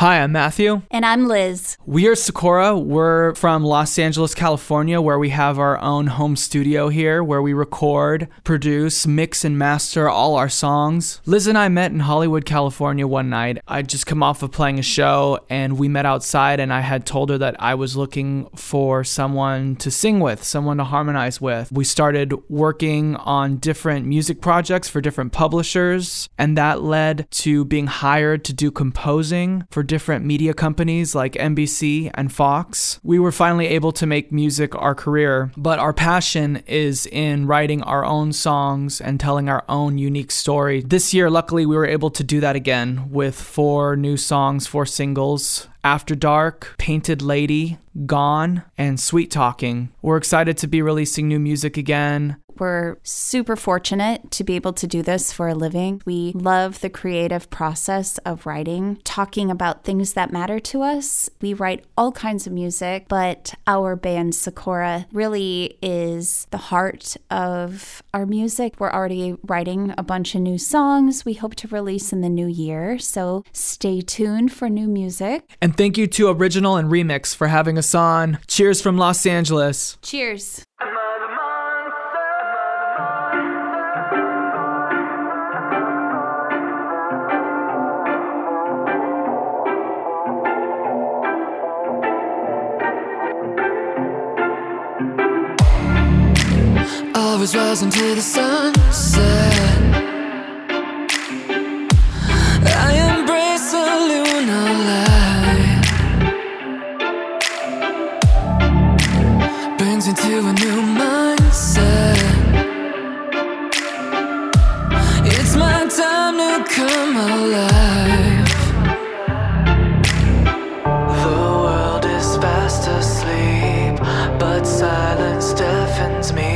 Hi, I'm Matthew. And I'm Liz. We are Sakura. We're from Los Angeles, California, where we have our own home studio here where we record, produce, mix, and master all our songs. Liz and I met in Hollywood, California one night. I'd just come off of playing a show and we met outside, and I had told her that I was looking for someone to sing with, someone to harmonize with. We started working on different music projects for different publishers, and that led to being hired to do composing for different media companies like NBC and Fox. We were finally able to make music our career, but our passion is in writing our own songs and telling our own unique story. This year, luckily, we were able to do that again with four new songs, four singles. After Dark, Painted Lady, Gone, and Sweet Talking. We're excited to be releasing new music again. We're super fortunate to be able to do this for a living. We love the creative process of writing, talking about things that matter to us. We write all kinds of music, but our band Sakura really is the heart of our music. We're already writing a bunch of new songs we hope to release in the new year, so stay tuned for new music. And thank you to Original and Remix for having us on. Cheers from Los Angeles. Cheers. Uh-huh. Always rising to the sunset. I embrace the lunar light. Brings me to a new mindset. It's my time to come alive. The world is fast asleep, but silence deafens me.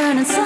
turning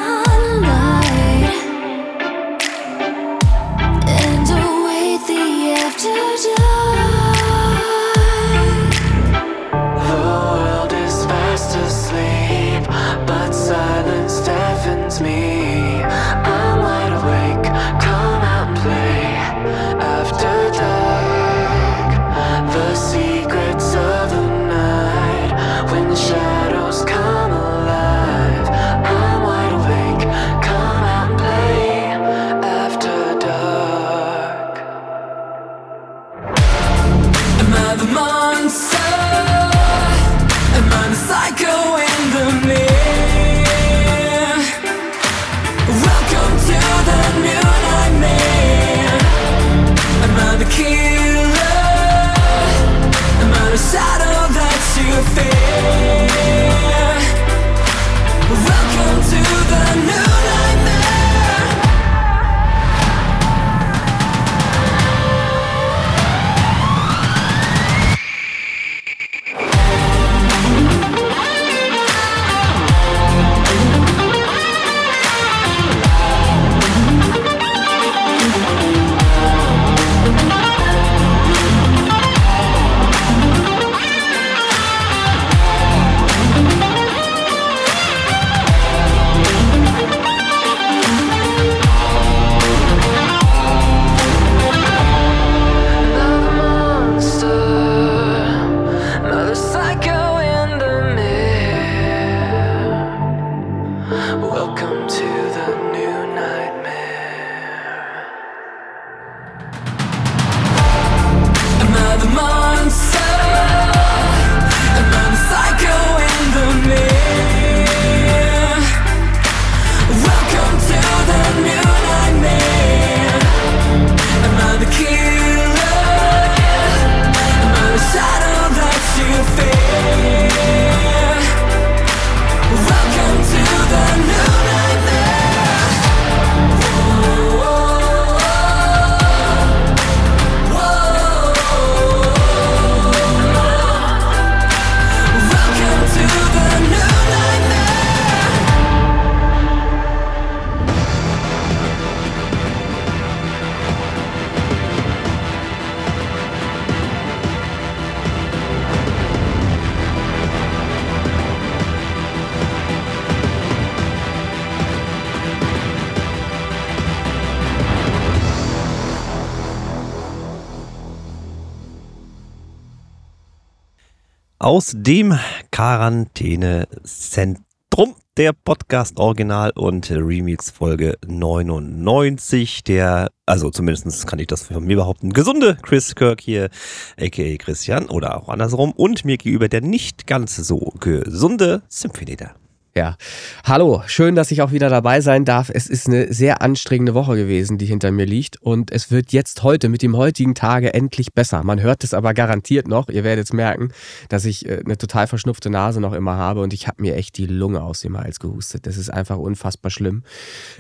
aus dem Quarantänezentrum. Der Podcast Original und Remix Folge 99. Der, also zumindest kann ich das von mir behaupten, gesunde Chris Kirk hier, aka Christian, oder auch andersrum. Und mir gegenüber der nicht ganz so gesunde Symphonieter. Ja. Hallo, schön, dass ich auch wieder dabei sein darf. Es ist eine sehr anstrengende Woche gewesen, die hinter mir liegt. Und es wird jetzt heute, mit dem heutigen Tage, endlich besser. Man hört es aber garantiert noch. Ihr werdet es merken, dass ich äh, eine total verschnupfte Nase noch immer habe und ich habe mir echt die Lunge aus dem Hals gehustet. Das ist einfach unfassbar schlimm.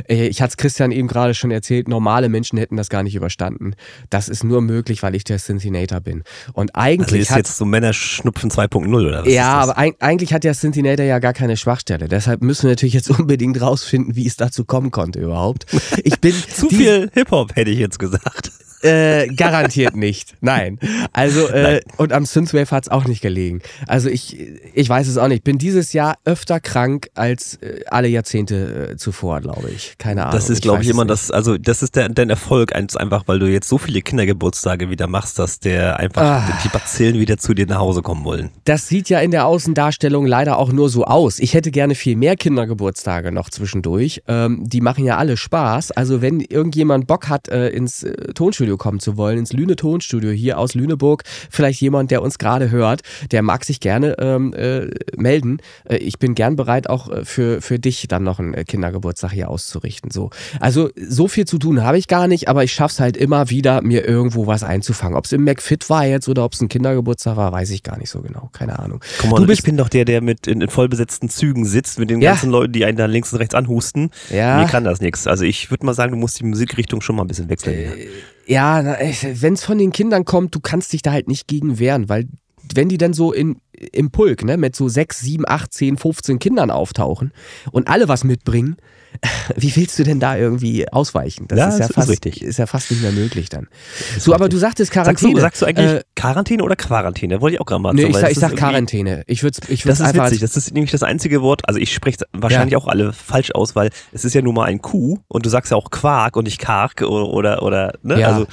Äh, ich hatte es Christian eben gerade schon erzählt, normale Menschen hätten das gar nicht überstanden. Das ist nur möglich, weil ich der Cincinnator bin. Und eigentlich. Also ist jetzt so Männerschnupfen 2.0 oder was? Ja, aber eigentlich hat der Cincinnator ja gar keine Schwachstelle. Deshalb müssen wir natürlich jetzt unbedingt rausfinden, wie es dazu kommen konnte überhaupt. Ich bin zu viel Hip-Hop, hätte ich jetzt gesagt. Äh, garantiert nicht. Nein. Also, äh, Nein. und am Synthwave hat es auch nicht gelegen. Also ich, ich weiß es auch nicht. Bin dieses Jahr öfter krank als äh, alle Jahrzehnte äh, zuvor, glaube ich. Keine Ahnung. Das ist, glaube ich, immer das, also das ist der, dein Erfolg, einfach, weil du jetzt so viele Kindergeburtstage wieder machst, dass der einfach ah. die Bazillen wieder zu dir nach Hause kommen wollen. Das sieht ja in der Außendarstellung leider auch nur so aus. Ich hätte gerne viel mehr Kindergeburtstage noch zwischendurch. Ähm, die machen ja alle Spaß. Also wenn irgendjemand Bock hat, äh, ins Tonstudio Tonstudio kommen zu wollen, ins Lüne Tonstudio hier aus Lüneburg, vielleicht jemand, der uns gerade hört, der mag sich gerne ähm, äh, melden. Äh, ich bin gern bereit, auch äh, für, für dich dann noch einen äh, Kindergeburtstag hier auszurichten. So. Also so viel zu tun habe ich gar nicht, aber ich schaffe es halt immer wieder, mir irgendwo was einzufangen. Ob es im McFit war jetzt oder ob es ein Kindergeburtstag war, weiß ich gar nicht so genau. Keine Ahnung. Komm mal, du bist, ich bin doch der, der mit in, in vollbesetzten Zügen sitzt, mit den ja. ganzen Leuten, die einen da links und rechts anhusten. Ja. Mir kann das nichts. Also ich würde mal sagen, du musst die Musikrichtung schon mal ein bisschen wechseln. Äh, ja, wenn es von den Kindern kommt, du kannst dich da halt nicht gegen wehren, weil wenn die dann so in, im Pulk, ne, mit so 6, 7, 8, 10, 15 Kindern auftauchen und alle was mitbringen, wie willst du denn da irgendwie ausweichen? Das ja, ist, ja fast, richtig. ist ja fast nicht mehr möglich dann. So, richtig. aber du sagtest Quarantäne. Sagst du, sagst du eigentlich äh, Quarantäne oder Quarantäne? Wollte ich auch gerade mal Nee, ich sag, ich sag Quarantäne. Ich würde ich Das ist witzig. Das ist nämlich das einzige Wort, also ich spreche wahrscheinlich ja. auch alle falsch aus, weil es ist ja nun mal ein Kuh und du sagst ja auch Quark und nicht Kark oder, oder, oder ne? Ja. Also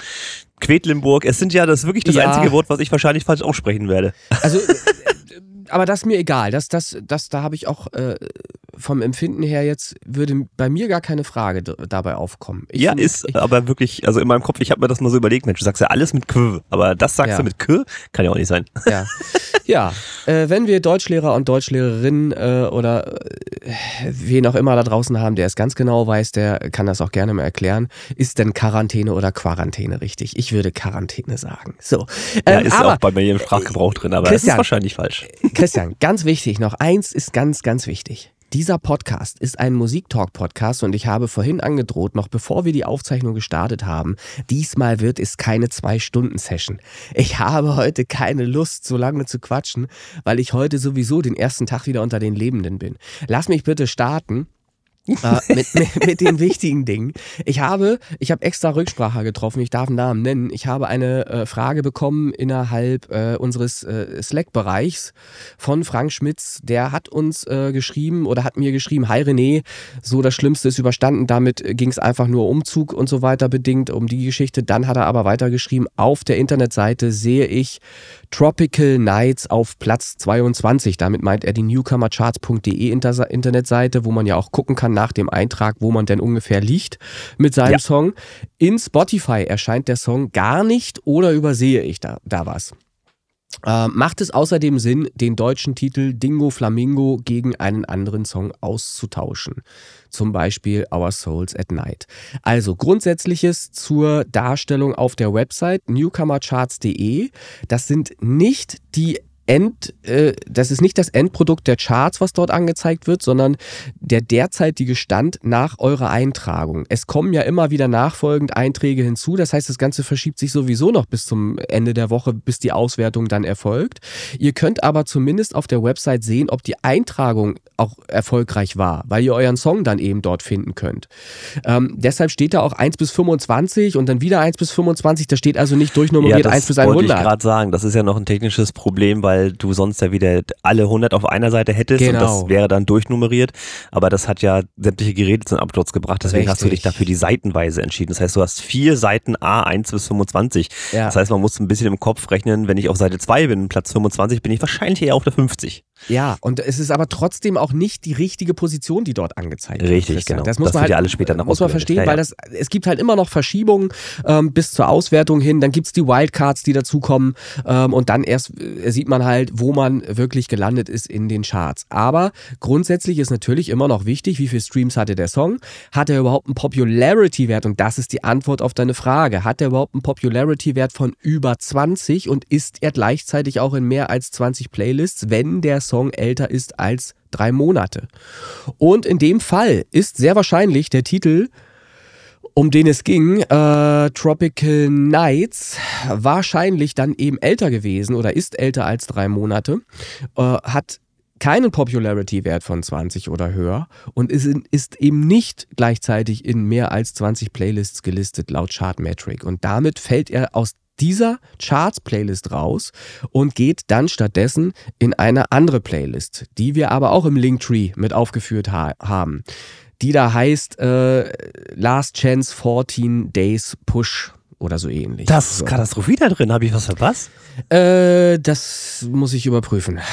Quedlinburg, es sind ja das wirklich das einzige Wort, was ich wahrscheinlich falsch aussprechen werde. Also aber das ist mir egal. Das, das, das, da habe ich auch äh, vom Empfinden her jetzt, würde bei mir gar keine Frage dabei aufkommen. Ich ja, find, ist aber wirklich, also in meinem Kopf, ich habe mir das mal so überlegt, Mensch, du sagst ja alles mit K, aber das sagst ja. du mit K, kann ja auch nicht sein. Ja, ja. Äh, wenn wir Deutschlehrer und Deutschlehrerinnen äh, oder äh, wen auch immer da draußen haben, der es ganz genau weiß, der kann das auch gerne mal erklären. Ist denn Quarantäne oder Quarantäne richtig? Ich würde Quarantäne sagen. So. Ähm, ja, ist aber, auch bei mir im Sprachgebrauch drin, aber Christian, das ist wahrscheinlich falsch. Christian, ganz wichtig, noch eins ist ganz, ganz wichtig. Dieser Podcast ist ein Musiktalk-Podcast und ich habe vorhin angedroht, noch bevor wir die Aufzeichnung gestartet haben, diesmal wird es keine Zwei-Stunden-Session. Ich habe heute keine Lust, so lange zu quatschen, weil ich heute sowieso den ersten Tag wieder unter den Lebenden bin. Lass mich bitte starten äh, mit, mit, mit, den wichtigen Dingen. Ich habe, ich habe extra Rücksprache getroffen, ich darf einen Namen nennen. Ich habe eine äh, Frage bekommen innerhalb äh, unseres äh, Slack-Bereichs von Frank Schmitz. Der hat uns äh, geschrieben oder hat mir geschrieben, hi René, so das Schlimmste ist überstanden. Damit ging es einfach nur Umzug und so weiter bedingt, um die Geschichte. Dann hat er aber weitergeschrieben, auf der Internetseite sehe ich Tropical Nights auf Platz 22. Damit meint er die newcomercharts.de Internetseite, wo man ja auch gucken kann nach dem Eintrag, wo man denn ungefähr liegt mit seinem ja. Song. In Spotify erscheint der Song gar nicht oder übersehe ich da, da was? Äh, macht es außerdem Sinn, den deutschen Titel Dingo Flamingo gegen einen anderen Song auszutauschen? Zum Beispiel Our Souls at Night. Also Grundsätzliches zur Darstellung auf der Website newcomercharts.de. Das sind nicht die End, äh, das ist nicht das Endprodukt der Charts, was dort angezeigt wird, sondern der derzeitige Stand nach eurer Eintragung. Es kommen ja immer wieder nachfolgend Einträge hinzu, das heißt, das Ganze verschiebt sich sowieso noch bis zum Ende der Woche, bis die Auswertung dann erfolgt. Ihr könnt aber zumindest auf der Website sehen, ob die Eintragung auch erfolgreich war, weil ihr euren Song dann eben dort finden könnt. Ähm, deshalb steht da auch 1 bis 25 und dann wieder 1 bis 25, da steht also nicht durchnummeriert ja, 1 bis 100. Das wollte ich gerade sagen, das ist ja noch ein technisches Problem, weil weil du sonst ja wieder alle 100 auf einer Seite hättest und Genau. das wäre dann durchnummeriert. Aber das hat ja sämtliche Geräte zum Absturz gebracht, deswegen hast du dich Richtig. dafür die Seitenweise entschieden. Das heißt, du hast vier Seiten A1 bis 25. Ja. Das heißt, man muss ein bisschen im Kopf rechnen, wenn ich auf Seite 2 bin, Platz 25, bin ich wahrscheinlich eher auf der 50. Ja, und es ist aber trotzdem auch nicht die richtige Position, die dort angezeigt wird. Richtig, genau. Das muss Das man halt, ja alles später noch muss man verstehen, Ja, ja. weil das, es gibt halt immer noch Verschiebungen ähm, bis zur Auswertung hin. Dann gibt's die Wildcards, die dazukommen ähm, und dann erst äh, sieht man halt, wo man wirklich gelandet ist in den Charts. Aber grundsätzlich ist natürlich immer noch wichtig, wie viele Streams hatte der Song? Hat er überhaupt einen Popularity-Wert? Und das ist die Antwort auf deine Frage. Hat er überhaupt einen Popularity-Wert von über 20 und ist er gleichzeitig auch in mehr als 20 Playlists, wenn der Song älter ist als drei Monate? Und in dem Fall ist sehr wahrscheinlich der Titel um den es ging, äh, Tropical Nights, wahrscheinlich dann eben älter gewesen oder ist älter als drei Monate, äh, hat keinen Popularity-Wert von 20 oder höher und ist, in, ist eben nicht gleichzeitig in mehr als 20 Playlists gelistet laut Chartmetric. Und damit fällt er aus dieser Charts-Playlist raus und geht dann stattdessen in eine andere Playlist, die wir aber auch im Linktree mit aufgeführt ha haben die da heißt äh, Last Chance 14 Days Push oder so ähnlich. Das so. ist Katastrophe da drin, habe ich was verpasst? äh, das muss ich überprüfen.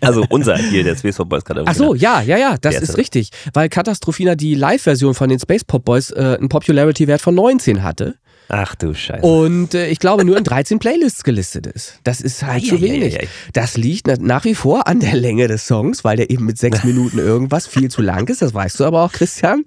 Also unser hier, der Space Pop Boys Katastrophe. Ach so, ja, ja, ja, das Der ist richtig. Weil Katastrophina die Live-Version von den Space Pop Boys äh, einen Popularity-Wert von 19 hatte Ach du Scheiße. und äh, ich glaube nur in 13 Playlists gelistet ist. Das ist halt zu wenig. Eieieiei. Das liegt na- nach wie vor an der Länge des Songs, weil der eben mit sechs Minuten irgendwas viel zu lang ist. Das weißt du aber auch, Christian.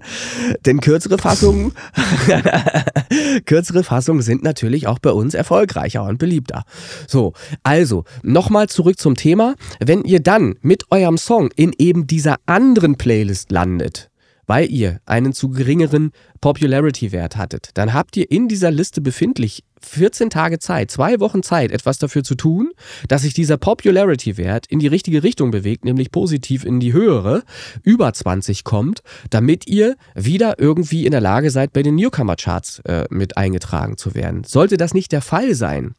Denn kürzere Fassungen, kürzere Fassungen sind natürlich auch bei uns erfolgreicher und beliebter. So, also nochmal zurück zum Thema. Wenn ihr dann mit eurem Song in eben dieser anderen Playlist landet, weil ihr einen zu geringeren Popularity-Wert hattet, dann habt ihr in dieser Liste befindlich 14 Tage Zeit, zwei Wochen Zeit, etwas dafür zu tun, dass sich dieser Popularity-Wert in die richtige Richtung bewegt, nämlich positiv in die höhere, über 20 kommt, damit ihr wieder irgendwie in der Lage seid, bei den Newcomer-Charts äh, mit eingetragen zu werden. Sollte das nicht der Fall sein,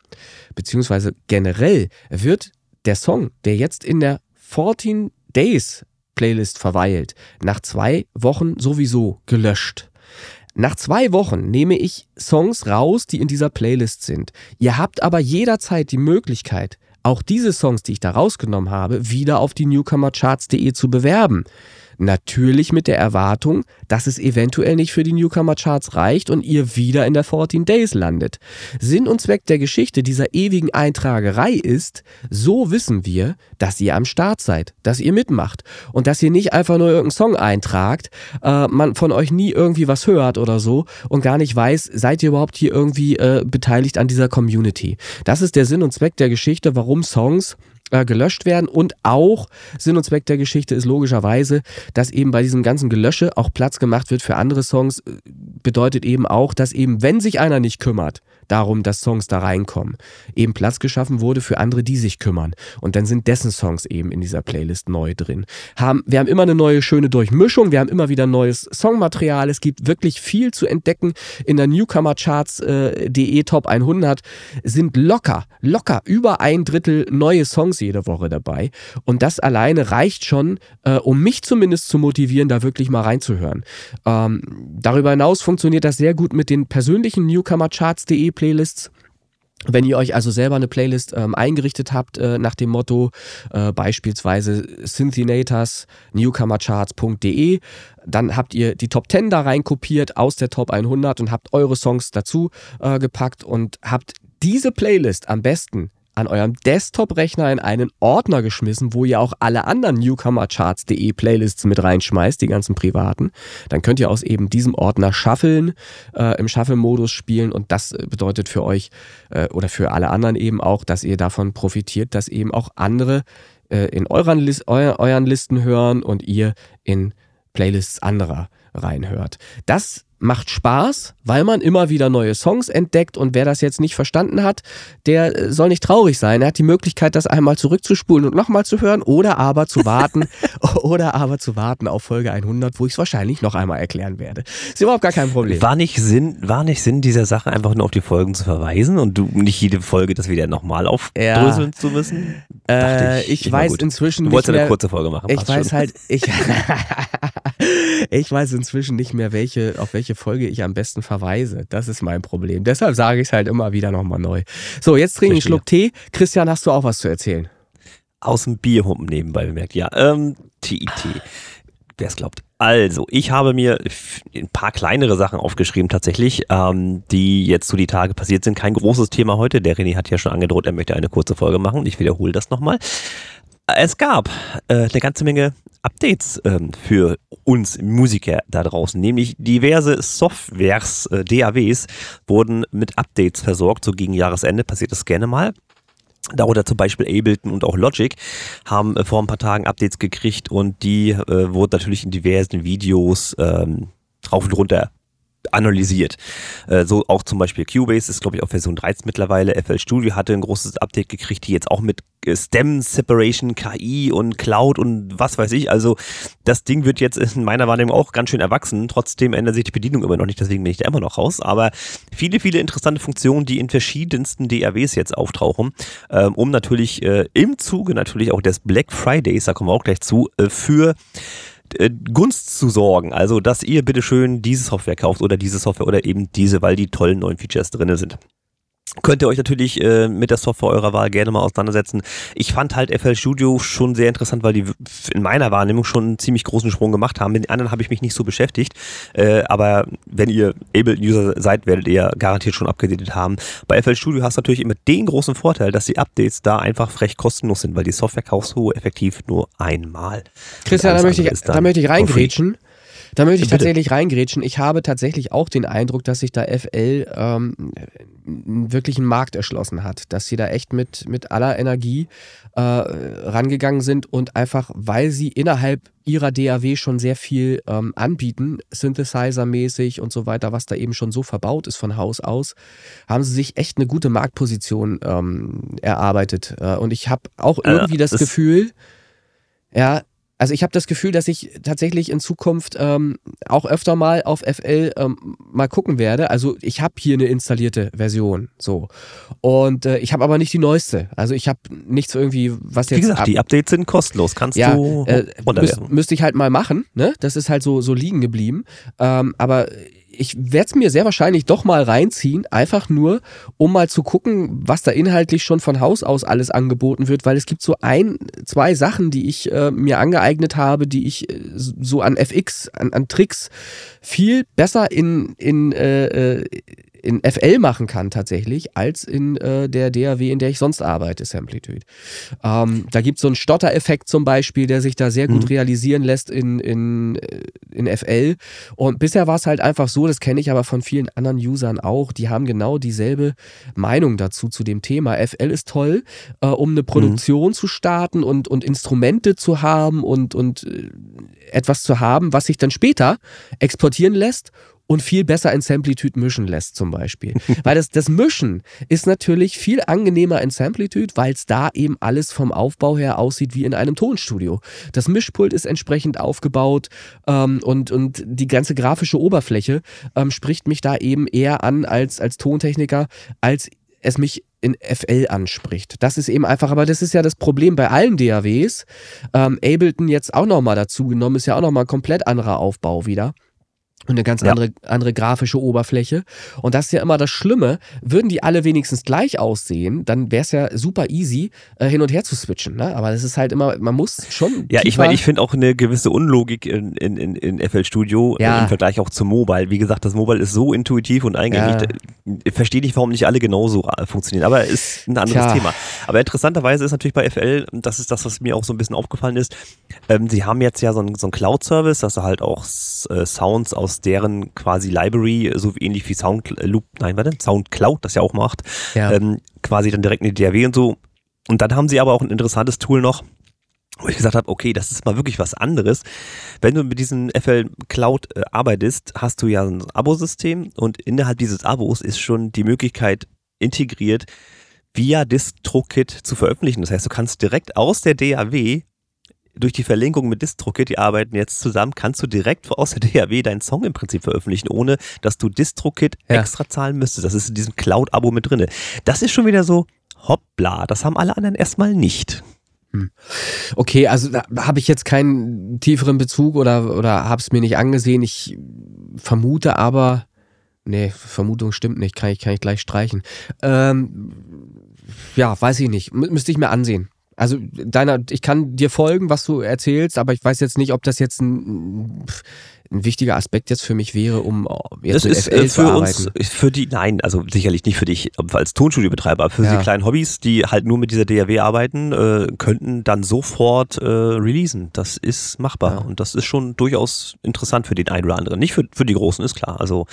beziehungsweise generell wird der Song, der jetzt in der 14 Days Playlist verweilt, nach zwei Wochen sowieso gelöscht. Nach zwei Wochen nehme ich Songs raus, die in dieser Playlist sind. Ihr habt aber jederzeit die Möglichkeit, auch diese Songs, die ich da rausgenommen habe, wieder auf die newcomercharts.de zu bewerben. Natürlich mit der Erwartung, dass es eventuell nicht für die Newcomer-Charts reicht und ihr wieder in der 14 Days landet. Sinn und Zweck der Geschichte dieser ewigen Eintragerei ist, so wissen wir, dass ihr am Start seid, dass ihr mitmacht und dass ihr nicht einfach nur irgendeinen Song eintragt, äh, man von euch nie irgendwie was hört oder so und gar nicht weiß, seid ihr überhaupt hier irgendwie äh, beteiligt an dieser Community. Das ist der Sinn und Zweck der Geschichte, warum Songs äh, gelöscht werden. Und auch Sinn und Zweck der Geschichte ist logischerweise, dass eben bei diesem ganzen Gelösche auch Platz gemacht wird für andere Songs, äh, bedeutet eben auch, dass eben, wenn sich einer nicht kümmert, darum, dass Songs da reinkommen, eben Platz geschaffen wurde für andere, die sich kümmern. Und dann sind dessen Songs eben in dieser Playlist neu drin. Haben, wir haben immer eine neue schöne Durchmischung, wir haben immer wieder neues Songmaterial, es gibt wirklich viel zu entdecken. In der Newcomercharts.de Top 100 sind locker, locker über ein Drittel neue Songs jede Woche dabei. Und das alleine reicht schon, äh, um mich zumindest zu motivieren, da wirklich mal reinzuhören. Ähm, darüber hinaus funktioniert das sehr gut mit den persönlichen Newcomercharts.de Playlists. Wenn ihr euch also selber eine Playlist ähm, eingerichtet habt äh, nach dem Motto äh, beispielsweise Synthinators newcomercharts.de, dann habt ihr die Top 10 da rein kopiert aus der Top 100 und habt eure Songs dazu äh, gepackt und habt diese Playlist am besten an eurem Desktop-Rechner in einen Ordner geschmissen, wo ihr auch alle anderen Newcomercharts.de Playlists mit reinschmeißt, die ganzen privaten. Dann könnt ihr aus eben diesem Ordner shuffeln, äh, im Shuffle-Modus spielen und das äh, bedeutet für euch äh, oder für alle anderen eben auch, dass ihr davon profitiert, dass eben auch andere äh, in euren, Lis eu euren Listen hören und ihr in Playlists anderer reinhört. Das macht Spaß, weil man immer wieder neue Songs entdeckt und wer das jetzt nicht verstanden hat, der äh, soll nicht traurig sein. Er hat die Möglichkeit, das einmal zurückzuspulen und nochmal zu hören oder aber zu warten oder aber zu warten auf Folge 100, wo ich es wahrscheinlich noch einmal erklären werde. Ist überhaupt gar kein Problem. War nicht Sinn, war nicht Sinn dieser Sache einfach nur auf die Folgen zu verweisen und du nicht jede Folge das wieder nochmal aufdröseln zu müssen? Äh, ich, ich weiß gut. inzwischen du wolltest eine kurze Folge machen. Ich weiß schon. halt, ich, ich weiß inzwischen nicht mehr, welche, auf welche Folge ich am besten verweise. Das ist mein Problem. Deshalb sage ich es halt immer wieder nochmal neu. So, jetzt trinke ich einen Schluck Tee. Christian, hast du auch was zu erzählen? Aus dem Bierhumpen nebenbei bemerkt. Ja, ähm, TIT. Wer es glaubt. Also, ich habe mir ein paar kleinere Sachen aufgeschrieben tatsächlich, ähm, die jetzt zu die Tage passiert sind. Kein großes Thema heute. Der René hat ja schon angedroht, er möchte eine kurze Folge machen. Ich wiederhole das nochmal. Es gab äh, eine ganze Menge Updates ähm, für uns Musiker da draußen, nämlich diverse Softwares, äh, DAWs wurden mit Updates versorgt, so gegen Jahresende passiert das gerne mal. Darunter zum Beispiel Ableton und auch Logic haben äh, vor ein paar Tagen Updates gekriegt und die äh, wurden natürlich in diversen Videos ähm, rauf und runter analysiert. Äh, so auch zum Beispiel Cubase ist, glaube ich, auf Version 13 mittlerweile. FL Studio hatte ein großes Update gekriegt, die jetzt auch mit äh, Stem Separation, KI und Cloud und was weiß ich. Also das Ding wird jetzt in meiner Wahrnehmung auch ganz schön erwachsen. Trotzdem ändert sich die Bedienung immer noch nicht, deswegen bin ich da immer noch raus. Aber viele, viele interessante Funktionen, die in verschiedensten DAWs jetzt auftauchen, ähm, um natürlich äh, im Zuge natürlich auch des Black Fridays, da kommen wir auch gleich zu, für äh, Gunst zu sorgen. Also, dass ihr bitteschön diese Software kauft oder diese Software oder eben diese, weil die tollen neuen Features drin sind könnt ihr euch natürlich äh, mit der Software eurer Wahl gerne mal auseinandersetzen. Ich fand halt FL Studio schon sehr interessant, weil die in meiner Wahrnehmung schon einen ziemlich großen Sprung gemacht haben. Mit den anderen habe ich mich nicht so beschäftigt. Äh, aber wenn ihr Ableton-User seid, werdet ihr garantiert schon abgedatet haben. Bei FL Studio hast du natürlich immer den großen Vorteil, dass die Updates da einfach frech kostenlos sind, weil die Software kaufst du effektiv nur einmal. Christian, da möchte, ich, da möchte ich reingrätschen. Da möchte ich tatsächlich reingrätschen. Ich habe tatsächlich auch den Eindruck, dass sich da FL ähm, wirklich einen Markt erschlossen hat, dass sie da echt mit, mit aller Energie äh, rangegangen sind und einfach, weil sie innerhalb ihrer DAW schon sehr viel ähm, anbieten, Synthesizer-mäßig und so weiter, was da eben schon so verbaut ist von Haus aus, haben sie sich echt eine gute Marktposition ähm, erarbeitet. Äh, und ich habe auch irgendwie äh, das, das Gefühl, ja, also ich habe das Gefühl, dass ich tatsächlich in Zukunft ähm, auch öfter mal auf FL ähm, mal gucken werde. Also ich habe hier eine installierte Version, so und äh, ich habe aber nicht die neueste. Also ich habe nichts irgendwie, was jetzt. Wie gesagt, die Updates sind kostenlos. Kannst ja, du äh, müsste müsst ich halt mal machen. Ne, das ist halt so so liegen geblieben. Ähm, aber ich werde es mir sehr wahrscheinlich doch mal reinziehen, einfach nur, um mal zu gucken, was da inhaltlich schon von Haus aus alles angeboten wird, weil es gibt so ein, zwei Sachen, die ich äh, mir angeeignet habe, die ich äh, so an FX, an, an Tricks viel besser in, in äh, äh in FL machen kann tatsächlich, als in äh, der DAW, in der ich sonst arbeite, Samplitude. Ähm, da gibt es so einen Stotter-Effekt zum Beispiel, der sich da sehr gut mhm. realisieren lässt in, in, äh, in FL. Und bisher war es halt einfach so, das kenne ich aber von vielen anderen Usern auch, die haben genau dieselbe Meinung dazu, zu dem Thema. FL ist toll, äh, um eine Produktion mhm. zu starten und, und Instrumente zu haben und, und äh, etwas zu haben, was sich dann später exportieren lässt und viel besser in Samplitude mischen lässt zum Beispiel. weil das, das Mischen ist natürlich viel angenehmer in Samplitude, weil es da eben alles vom Aufbau her aussieht wie in einem Tonstudio. Das Mischpult ist entsprechend aufgebaut ähm, und, und die ganze grafische Oberfläche ähm, spricht mich da eben eher an als, als Tontechniker, als es mich in FL anspricht. Das ist eben einfach, aber das ist ja das Problem bei allen DAWs. Ähm, Ableton jetzt auch nochmal dazu genommen, ist ja auch nochmal ein komplett anderer Aufbau wieder und eine ganz ja. andere, andere grafische Oberfläche. Und das ist ja immer das Schlimme. Würden die alle wenigstens gleich aussehen, dann wäre es ja super easy, äh, hin und her zu switchen. Ne? Aber das ist halt immer, man muss schon. Ja, ich meine, ich finde auch eine gewisse Unlogik in, in, in, in FL Studio äh, ja. im Vergleich auch zum Mobile. Wie gesagt, das Mobile ist so intuitiv und eingängig. Ja. Verstehe nicht, warum nicht alle genauso äh, funktionieren. Aber ist ein anderes Tja. Thema. Aber interessanterweise ist natürlich bei FL, das ist das, was mir auch so ein bisschen aufgefallen ist, ähm, sie haben jetzt ja so einen so Cloud-Service, dass du halt auch äh, Sounds aus deren quasi Library, so ähnlich wie Soundloop, nein, warte, Soundcloud das ja auch macht, ja. ähm, quasi dann direkt in die DAW und so. Und dann haben sie aber auch ein interessantes Tool noch, wo ich gesagt habe, okay, das ist mal wirklich was anderes. Wenn du mit diesem FL Cloud äh, arbeitest, hast du ja ein Abosystem und innerhalb dieses Abos ist schon die Möglichkeit integriert, via DistroKit zu veröffentlichen. Das heißt, du kannst direkt aus der DAW durch die Verlinkung mit DistroKit, die arbeiten jetzt zusammen, kannst du direkt aus der DAW deinen Song im Prinzip veröffentlichen, ohne dass du DistroKit Ja. extra zahlen müsstest. Das ist in diesem Cloud-Abo mit drinne. Das ist schon wieder so, hoppla, das haben alle anderen erstmal nicht. Okay, also da habe ich jetzt keinen tieferen Bezug oder, oder habe es mir nicht angesehen. Ich vermute aber, nee, Vermutung stimmt nicht, kann ich, kann ich gleich streichen. Ähm, ja, weiß ich nicht, Mü müsste ich mir ansehen. Also deiner, ich kann dir folgen, was du erzählst, aber ich weiß jetzt nicht, ob das jetzt ein, ein wichtiger Aspekt jetzt für mich wäre, um jetzt Das mit ist FL äh, zu für uns, für die, nein, also sicherlich nicht für dich als Tonstudiobetreiber, aber für Ja. die kleinen Hobbys, die halt nur mit dieser DAW arbeiten, äh, könnten dann sofort äh, releasen. Das ist machbar Ja. und das ist schon durchaus interessant für den einen oder anderen. Nicht für, für die Großen, ist klar. Also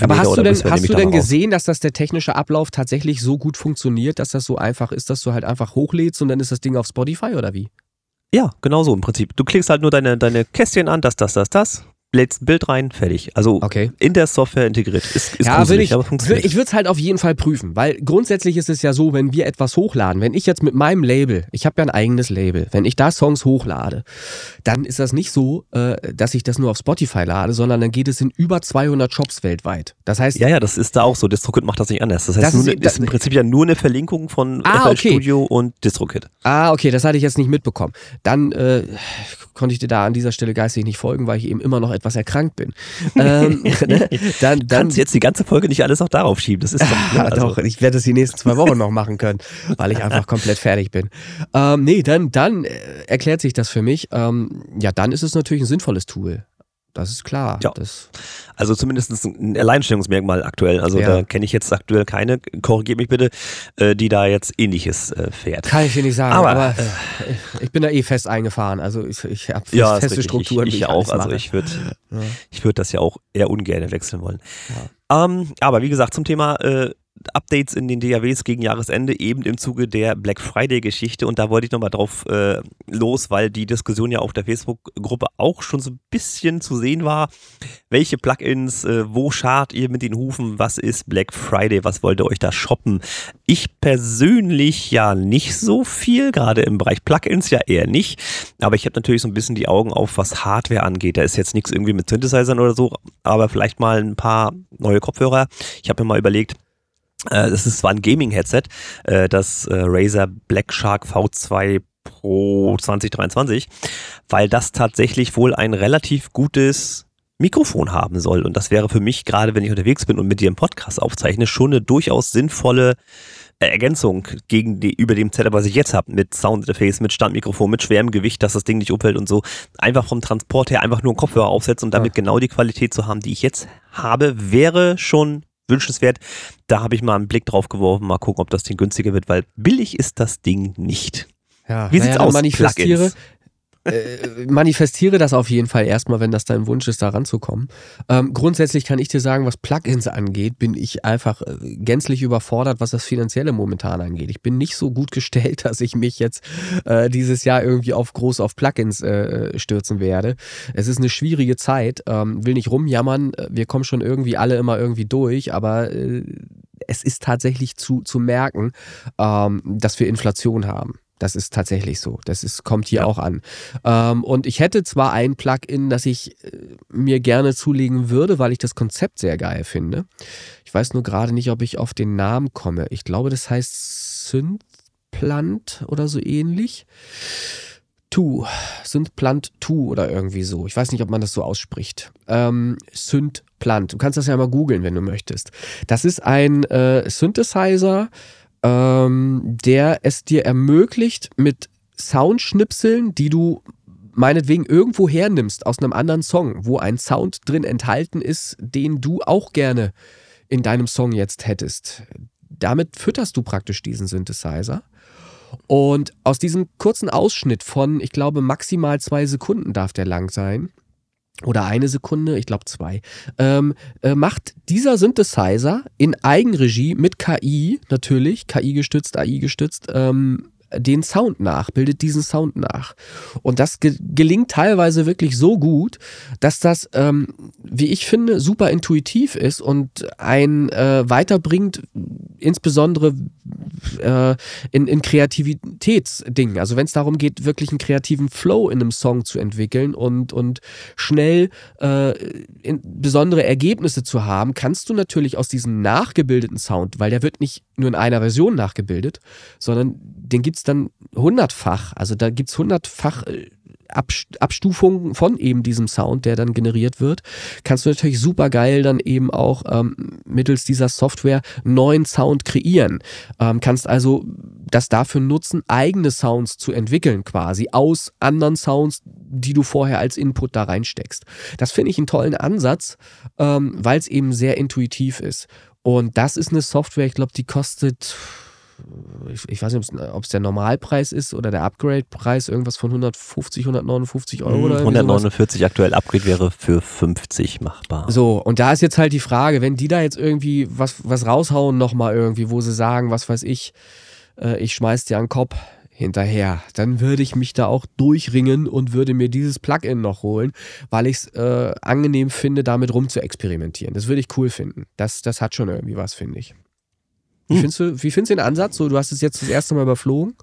Aber hast du denn, hast du denn gesehen, dass das der technische Ablauf tatsächlich so gut funktioniert, dass das so einfach ist, dass du halt einfach hochlädst und dann ist das Ding auf Spotify oder wie? Ja, genau so im Prinzip. Du klickst halt nur deine, deine Kästchen an, das, das, das, das, lädst ein Bild rein, fertig. Also Okay. in der Software integriert. Ist, ist ja, gruselig, ich, aber funktioniert. ich würde es halt auf jeden Fall prüfen, weil grundsätzlich ist es ja so, wenn wir etwas hochladen, wenn ich jetzt mit meinem Label, ich habe ja ein eigenes Label, wenn ich da Songs hochlade, dann ist das nicht so, äh, dass ich das nur auf Spotify lade, sondern dann geht es in über 200 Shops weltweit. Das heißt, Ja, ja, das ist da auch so. DistroKit macht das nicht anders. Das heißt, Das ist- ist, ist im das- Prinzip ja nur eine Verlinkung von Ah, FL okay. Studio und DistroKit. ah, okay, das hatte ich jetzt nicht mitbekommen. Dann äh, konnte ich dir da an dieser Stelle geistig nicht folgen, weil ich eben immer noch etwas erkrankt bin. ähm, ne? dann, Du dann, kannst jetzt die ganze Folge nicht alles auch darauf schieben. Das ist doch, ne? also, doch, ich werde es die nächsten zwei Wochen noch machen können, weil ich einfach komplett fertig bin. Ähm, nee, dann, dann äh, erklärt sich das für mich. Ähm, ja, dann ist es natürlich ein sinnvolles Tool. Das ist klar. Ja. Das, also zumindest ein Alleinstellungsmerkmal aktuell. Also Ja. da kenne ich jetzt aktuell keine, korrigiert mich bitte, äh, die da jetzt ähnliches äh, fährt. kann ich dir nicht sagen, Aber, aber, ich bin da eh fest eingefahren. Also ich, ich habe Ja, feste richtig. Strukturen, ich, wie ich auch. Also ich würde ich würd das ja auch eher ungern wechseln wollen. Ähm, aber wie gesagt, zum Thema äh, Updates in den DAWs gegen Jahresende, eben im Zuge der Black Friday-Geschichte. Und da wollte ich nochmal drauf äh, los, weil die Diskussion ja auf der Facebook-Gruppe auch schon so ein bisschen zu sehen war. Welche Plugins, äh, wo schart ihr mit den Hufen? Was ist Black Friday? Was wollt ihr euch da shoppen? Ich persönlich ja nicht so viel, gerade im Bereich Plugins ja eher nicht. Aber ich habe natürlich so ein bisschen die Augen auf, was Hardware angeht. Da ist jetzt nichts irgendwie mit Synthesizern oder so, aber vielleicht mal ein paar neue Kopfhörer. Ich habe mir mal überlegt, das ist zwar ein Gaming-Headset, äh, das äh, Razer Black Shark V2 Pro 2023, weil das tatsächlich wohl ein relativ gutes Mikrofon haben soll. Und das wäre für mich, gerade wenn ich unterwegs bin und mit dir einen Podcast aufzeichne, schon eine durchaus sinnvolle äh, Ergänzung gegen die, über dem Setup, was ich jetzt habe, mit Soundinterface, mit Standmikrofon, mit schwerem Gewicht, dass das Ding nicht umfällt und so. Einfach vom Transport her einfach nur einen Kopfhörer aufsetzen und damit genau die Qualität zu haben, die ich jetzt habe, wäre schon wünschenswert. Da habe ich mal einen Blick drauf geworfen, mal gucken, ob das Ding günstiger wird, weil billig ist das Ding nicht. Ja, Wie sieht's dann aus? Manifestiere, Plugins. Äh, manifestiere das auf jeden Fall erstmal, wenn das dein Wunsch ist, da ranzukommen. Ähm, grundsätzlich kann ich dir sagen, was Plugins angeht, bin ich einfach äh, gänzlich überfordert, was das Finanzielle momentan angeht. Ich bin nicht so gut gestellt, dass ich mich jetzt äh, dieses Jahr irgendwie auf groß auf Plugins äh, stürzen werde. Es ist eine schwierige Zeit, ähm, will nicht rumjammern, wir kommen schon irgendwie alle immer irgendwie durch, aber es ist tatsächlich zu, zu merken, ähm, dass wir Inflation haben. Das ist tatsächlich so. Das ist, kommt hier Ja. auch an. Ähm, und ich hätte zwar ein Plugin, das ich äh, mir gerne zulegen würde, weil ich das Konzept sehr geil finde. Ich weiß nur gerade nicht, ob ich auf den Namen komme. Ich glaube, das heißt Synthplant oder so ähnlich. Tu, Synthplant Tu oder irgendwie so. Ich weiß nicht, ob man das so ausspricht. Ähm, Synthplant. Du kannst das ja mal googeln, wenn du möchtest. Das ist ein äh, Synthesizer, ähm, der es dir ermöglicht, mit Soundschnipseln, die du meinetwegen irgendwo hernimmst aus einem anderen Song, wo ein Sound drin enthalten ist, den du auch gerne in deinem Song jetzt hättest. Damit fütterst du praktisch diesen Synthesizer. Und aus diesem kurzen Ausschnitt von, ich glaube, maximal zwei Sekunden darf der lang sein, oder eine Sekunde, ich glaube zwei, ähm, äh, macht dieser Synthesizer in Eigenregie mit KI, natürlich, KI gestützt, AI gestützt, ähm, den Sound nach, bildet diesen Sound nach. Und das ge gelingt teilweise wirklich so gut, dass das, ähm, wie ich finde, super intuitiv ist und ein äh, weiterbringt, insbesondere äh, in, in Kreativitätsdingen. Also wenn es darum geht, wirklich einen kreativen Flow in einem Song zu entwickeln und, und schnell äh, in, besondere Ergebnisse zu haben, kannst du natürlich aus diesem nachgebildeten Sound, weil der wird nicht nur in einer Version nachgebildet, sondern den gibt es dann hundertfach. Also da gibt es hundertfach äh, Abstufungen von eben diesem Sound, der dann generiert wird, kannst du natürlich super geil dann eben auch ähm, mittels dieser Software neuen Sound kreieren. Ähm, kannst also das dafür nutzen, eigene Sounds zu entwickeln quasi aus anderen Sounds, die du vorher als Input da reinsteckst. Das finde ich einen tollen Ansatz, ähm, weil es eben sehr intuitiv ist. Und das ist eine Software, ich glaube, die kostet ich, ich weiß nicht, ob es der Normalpreis ist oder der Upgrade-Preis, irgendwas von 150, 159 Euro oder 149 sowas. aktuell, Upgrade wäre für 50 machbar. So, und da ist jetzt halt die Frage, wenn die da jetzt irgendwie was, was raushauen nochmal irgendwie, wo sie sagen, was weiß ich, äh, ich schmeiß dir einen Kopf hinterher, dann würde ich mich da auch durchringen und würde mir dieses Plugin noch holen, weil ich es äh, angenehm finde, damit rum zu experimentieren. Das würde ich cool finden. Das, das hat schon irgendwie was, finde ich. Wie hm. findest du, wie findest du den Ansatz? So, du hast es jetzt das erste Mal überflogen.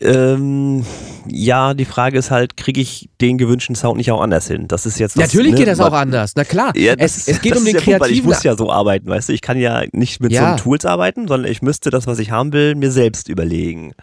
Ähm, ja, die Frage ist halt, kriege ich den gewünschten Sound nicht auch anders hin? Das ist jetzt was, Natürlich ne, geht das auch anders, na klar. Ja, es, es, geht um den kreativen... Gut, ich muss ja so arbeiten, weißt du? Ich kann ja nicht mit ja. so Tools arbeiten, sondern ich müsste das, was ich haben will, mir selbst überlegen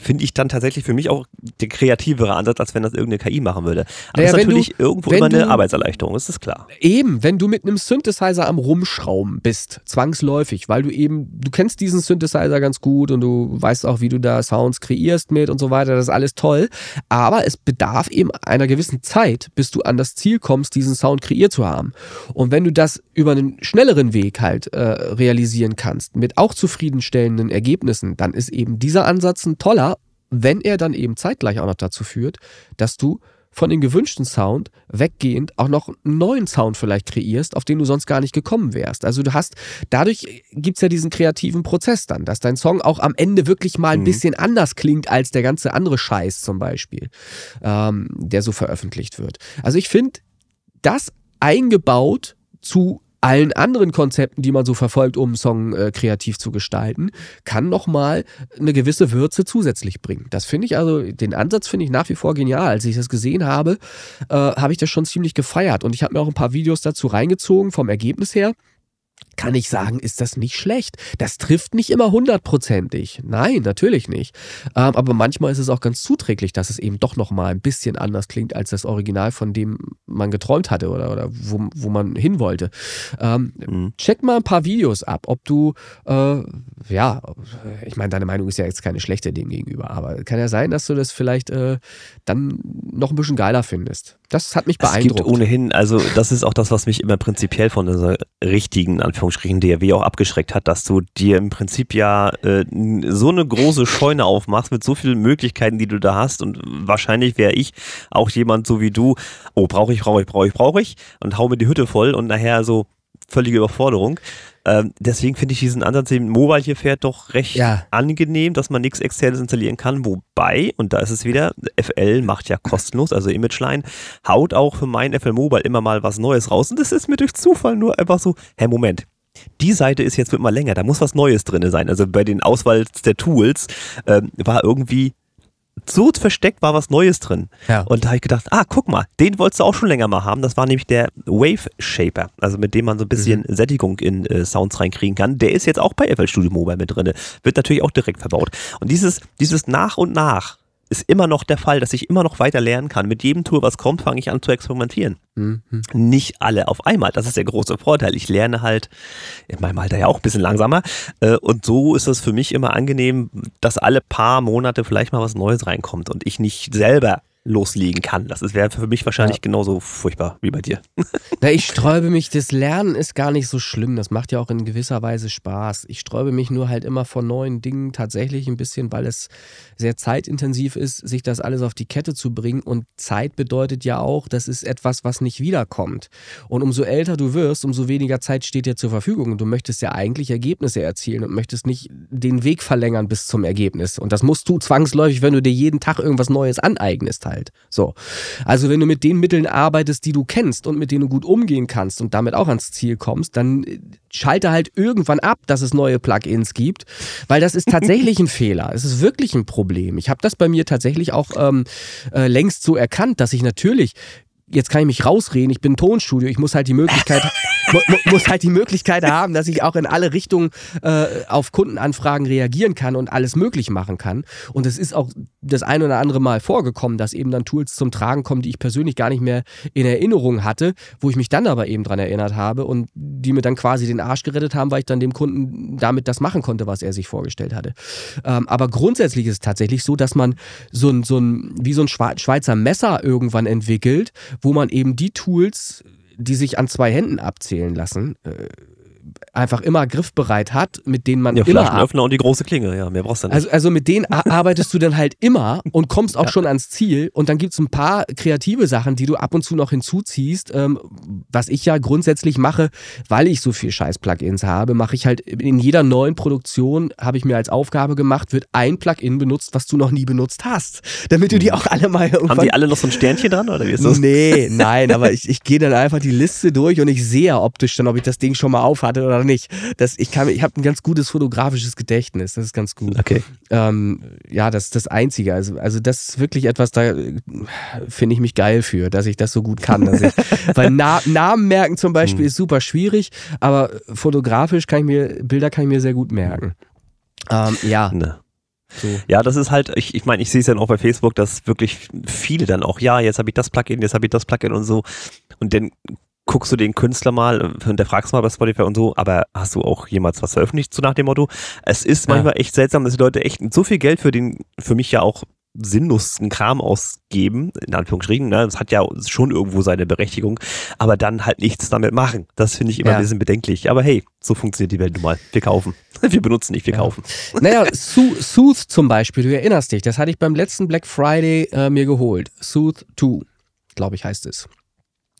finde ich dann tatsächlich für mich auch der kreativere Ansatz, als wenn das irgendeine KI machen würde. Aber naja, das ist natürlich du, irgendwo immer eine Arbeitserleichterung, ist das klar. Eben, wenn du mit einem Synthesizer am Rumschrauben bist, zwangsläufig, weil du eben, du kennst diesen Synthesizer ganz gut und du weißt auch, wie du da Sounds kreierst mit und so weiter, das ist alles toll. Aber es bedarf eben einer gewissen Zeit, bis du an das Ziel kommst, diesen Sound kreiert zu haben. Und wenn du das über einen schnelleren Weg halt äh, realisieren kannst, mit auch zufriedenstellenden Ergebnissen, dann ist eben dieser Ansatz ein toller wenn er dann eben zeitgleich auch noch dazu führt, dass du von dem gewünschten Sound weggehend auch noch einen neuen Sound vielleicht kreierst, auf den du sonst gar nicht gekommen wärst. Also du hast, dadurch gibt es ja diesen kreativen Prozess dann, dass dein Song auch am Ende wirklich mal ein mhm. bisschen anders klingt als der ganze andere Scheiß zum Beispiel, ähm, der so veröffentlicht wird. Also ich finde, das eingebaut zu allen anderen Konzepten, die man so verfolgt, um einen Song äh, kreativ zu gestalten, kann nochmal eine gewisse Würze zusätzlich bringen. Das finde ich also, den Ansatz finde ich nach wie vor genial. Als ich das gesehen habe, äh, habe ich das schon ziemlich gefeiert und ich habe mir auch ein paar Videos dazu reingezogen vom Ergebnis her kann ich sagen, ist das nicht schlecht. Das trifft nicht immer hundertprozentig. Nein, natürlich nicht. Ähm, aber manchmal ist es auch ganz zuträglich, dass es eben doch nochmal ein bisschen anders klingt als das Original, von dem man geträumt hatte oder, oder wo, wo man hin wollte. Ähm, mhm. Check mal ein paar Videos ab, ob du, äh, ja, ich meine, deine Meinung ist ja jetzt keine schlechte dem gegenüber, aber kann ja sein, dass du das vielleicht äh, dann noch ein bisschen geiler findest. Das hat mich beeindruckt. Es gibt ohnehin, also das ist auch das, was mich immer prinzipiell von dieser richtigen, Anführungsstrichen, DRW auch abgeschreckt hat, dass du dir im Prinzip ja äh, so eine große Scheune aufmachst mit so vielen Möglichkeiten, die du da hast und wahrscheinlich wäre ich auch jemand so wie du, oh, brauche ich, brauche ich, brauche ich, brauche ich und hau mir die Hütte voll und nachher so völlige Überforderung. Ähm, deswegen finde ich diesen Ansatz, den Mobile hier fährt, doch recht ja. angenehm, dass man nichts externes installieren kann. Wobei, und da ist es wieder, FL macht ja kostenlos, also ImageLine, haut auch für mein FL Mobile immer mal was Neues raus. Und das ist mir durch Zufall nur einfach so, hä, Moment, die Seite ist jetzt wird mal länger, da muss was Neues drin sein. Also bei den Auswahl der Tools ähm, war irgendwie so versteckt war was Neues drin. Ja. Und da habe ich gedacht, ah, guck mal, den wolltest du auch schon länger mal haben. Das war nämlich der Wave Shaper, also mit dem man so ein bisschen mhm. Sättigung in äh, Sounds reinkriegen kann. Der ist jetzt auch bei FL Studio Mobile mit drin. Wird natürlich auch direkt verbaut. Und dieses, dieses nach und nach ist immer noch der Fall, dass ich immer noch weiter lernen kann. Mit jedem Tool, was kommt, fange ich an zu experimentieren. Mhm. Nicht alle auf einmal. Das ist der große Vorteil. Ich lerne halt in meinem Alter ja auch ein bisschen langsamer. Äh, und so ist es für mich immer angenehm, dass alle paar Monate vielleicht mal was Neues reinkommt und ich nicht selber loslegen kann. Das wäre für mich wahrscheinlich Ja. genauso furchtbar wie bei dir. Na, ich sträube mich, das Lernen ist gar nicht so schlimm. Das macht ja auch in gewisser Weise Spaß. Ich sträube mich nur halt immer vor neuen Dingen tatsächlich ein bisschen, weil es sehr zeitintensiv ist, sich das alles auf die Kette zu bringen. Und Zeit bedeutet ja auch, das ist etwas, was nicht wiederkommt. Und umso älter du wirst, umso weniger Zeit steht dir zur Verfügung. Und du möchtest ja eigentlich Ergebnisse erzielen und möchtest nicht den Weg verlängern bis zum Ergebnis. Und das musst du zwangsläufig, wenn du dir jeden Tag irgendwas Neues aneignest halt. So. Also wenn du mit den Mitteln arbeitest, die du kennst und mit denen du gut umgehen kannst und damit auch ans Ziel kommst, dann äh, schalte halt irgendwann ab, dass es neue Plugins gibt, weil das ist tatsächlich ein Fehler. Es ist wirklich ein Problem. Ich habe das bei mir tatsächlich auch ähm, äh, längst so erkannt, dass ich natürlich Jetzt kann ich mich rausreden, ich bin ein Tonstudio, ich muss halt die Möglichkeit, mu mu muss halt die Möglichkeit haben, dass ich auch in alle Richtungen äh, auf Kundenanfragen reagieren kann und alles möglich machen kann. Und es ist auch das ein oder andere Mal vorgekommen, dass eben dann Tools zum Tragen kommen, die ich persönlich gar nicht mehr in Erinnerung hatte, wo ich mich dann aber eben dran erinnert habe und die mir dann quasi den Arsch gerettet haben, weil ich dann dem Kunden damit das machen konnte, was er sich vorgestellt hatte. Ähm, aber grundsätzlich ist es tatsächlich so, dass man so ein, so ein wie so ein Schwe- Schweizer Messer irgendwann entwickelt, wo man eben die Tools, die sich an zwei Händen abzählen lassen, äh, einfach immer griffbereit hat, mit denen man Ja, immer Flaschenöffner und die große Klinge, ja, mehr brauchst du nicht. also, also mit denen arbeitest du dann halt immer und kommst auch schon ans Ziel. Und dann gibt es ein paar kreative Sachen, die du ab und zu noch hinzuziehst. Ähm, was ich ja grundsätzlich mache, weil ich so viel scheiß Plugins habe, mache ich halt in jeder neuen Produktion, habe ich mir als Aufgabe gemacht, wird ein Plugin benutzt, was du noch nie benutzt hast. Damit du die auch alle mal irgendwann... Haben die alle noch so ein Sternchen dran oder wie ist das? Nee, nein, aber ich, ich gehe dann einfach die Liste durch und ich sehe ja optisch dann, ob ich das Ding schon mal auf hatte oder nicht. Das, ich kann, ich habe ein ganz gutes fotografisches Gedächtnis, das ist ganz gut. Okay. Ähm, ja, das ist das Einzige. Also, also das ist wirklich etwas, da äh, finde ich mich geil für, dass ich das so gut kann. Ich, weil Na Namen merken zum Beispiel ist super schwierig, aber fotografisch kann ich mir, Bilder kann ich mir sehr gut merken. Ähm, ja, Ne. so. Ja, das ist halt, ich, ich meine, ich sehe es ja auch bei Facebook, dass wirklich viele dann auch, ja, jetzt habe ich das Plugin, jetzt habe ich das Plugin und so. Und dann guckst du den Künstler mal, hinterfragst mal bei Spotify und so, aber hast du auch jemals was veröffentlicht, so nach dem Motto? Es ist Ja. manchmal echt seltsam, dass die Leute echt so viel Geld für den, für mich ja auch sinnlosen Kram ausgeben, in Anführungsstrichen, ne? das hat ja schon irgendwo seine Berechtigung, aber dann halt nichts damit machen. Das finde ich immer Ja. ein bisschen bedenklich. Aber hey, so funktioniert die Welt nun mal. Wir kaufen. Wir benutzen nicht, wir Ja. kaufen. Naja, Soo- Sooth zum Beispiel, du erinnerst dich, das hatte ich beim letzten Black Friday äh, mir geholt. Sooth 2, glaube ich, heißt es.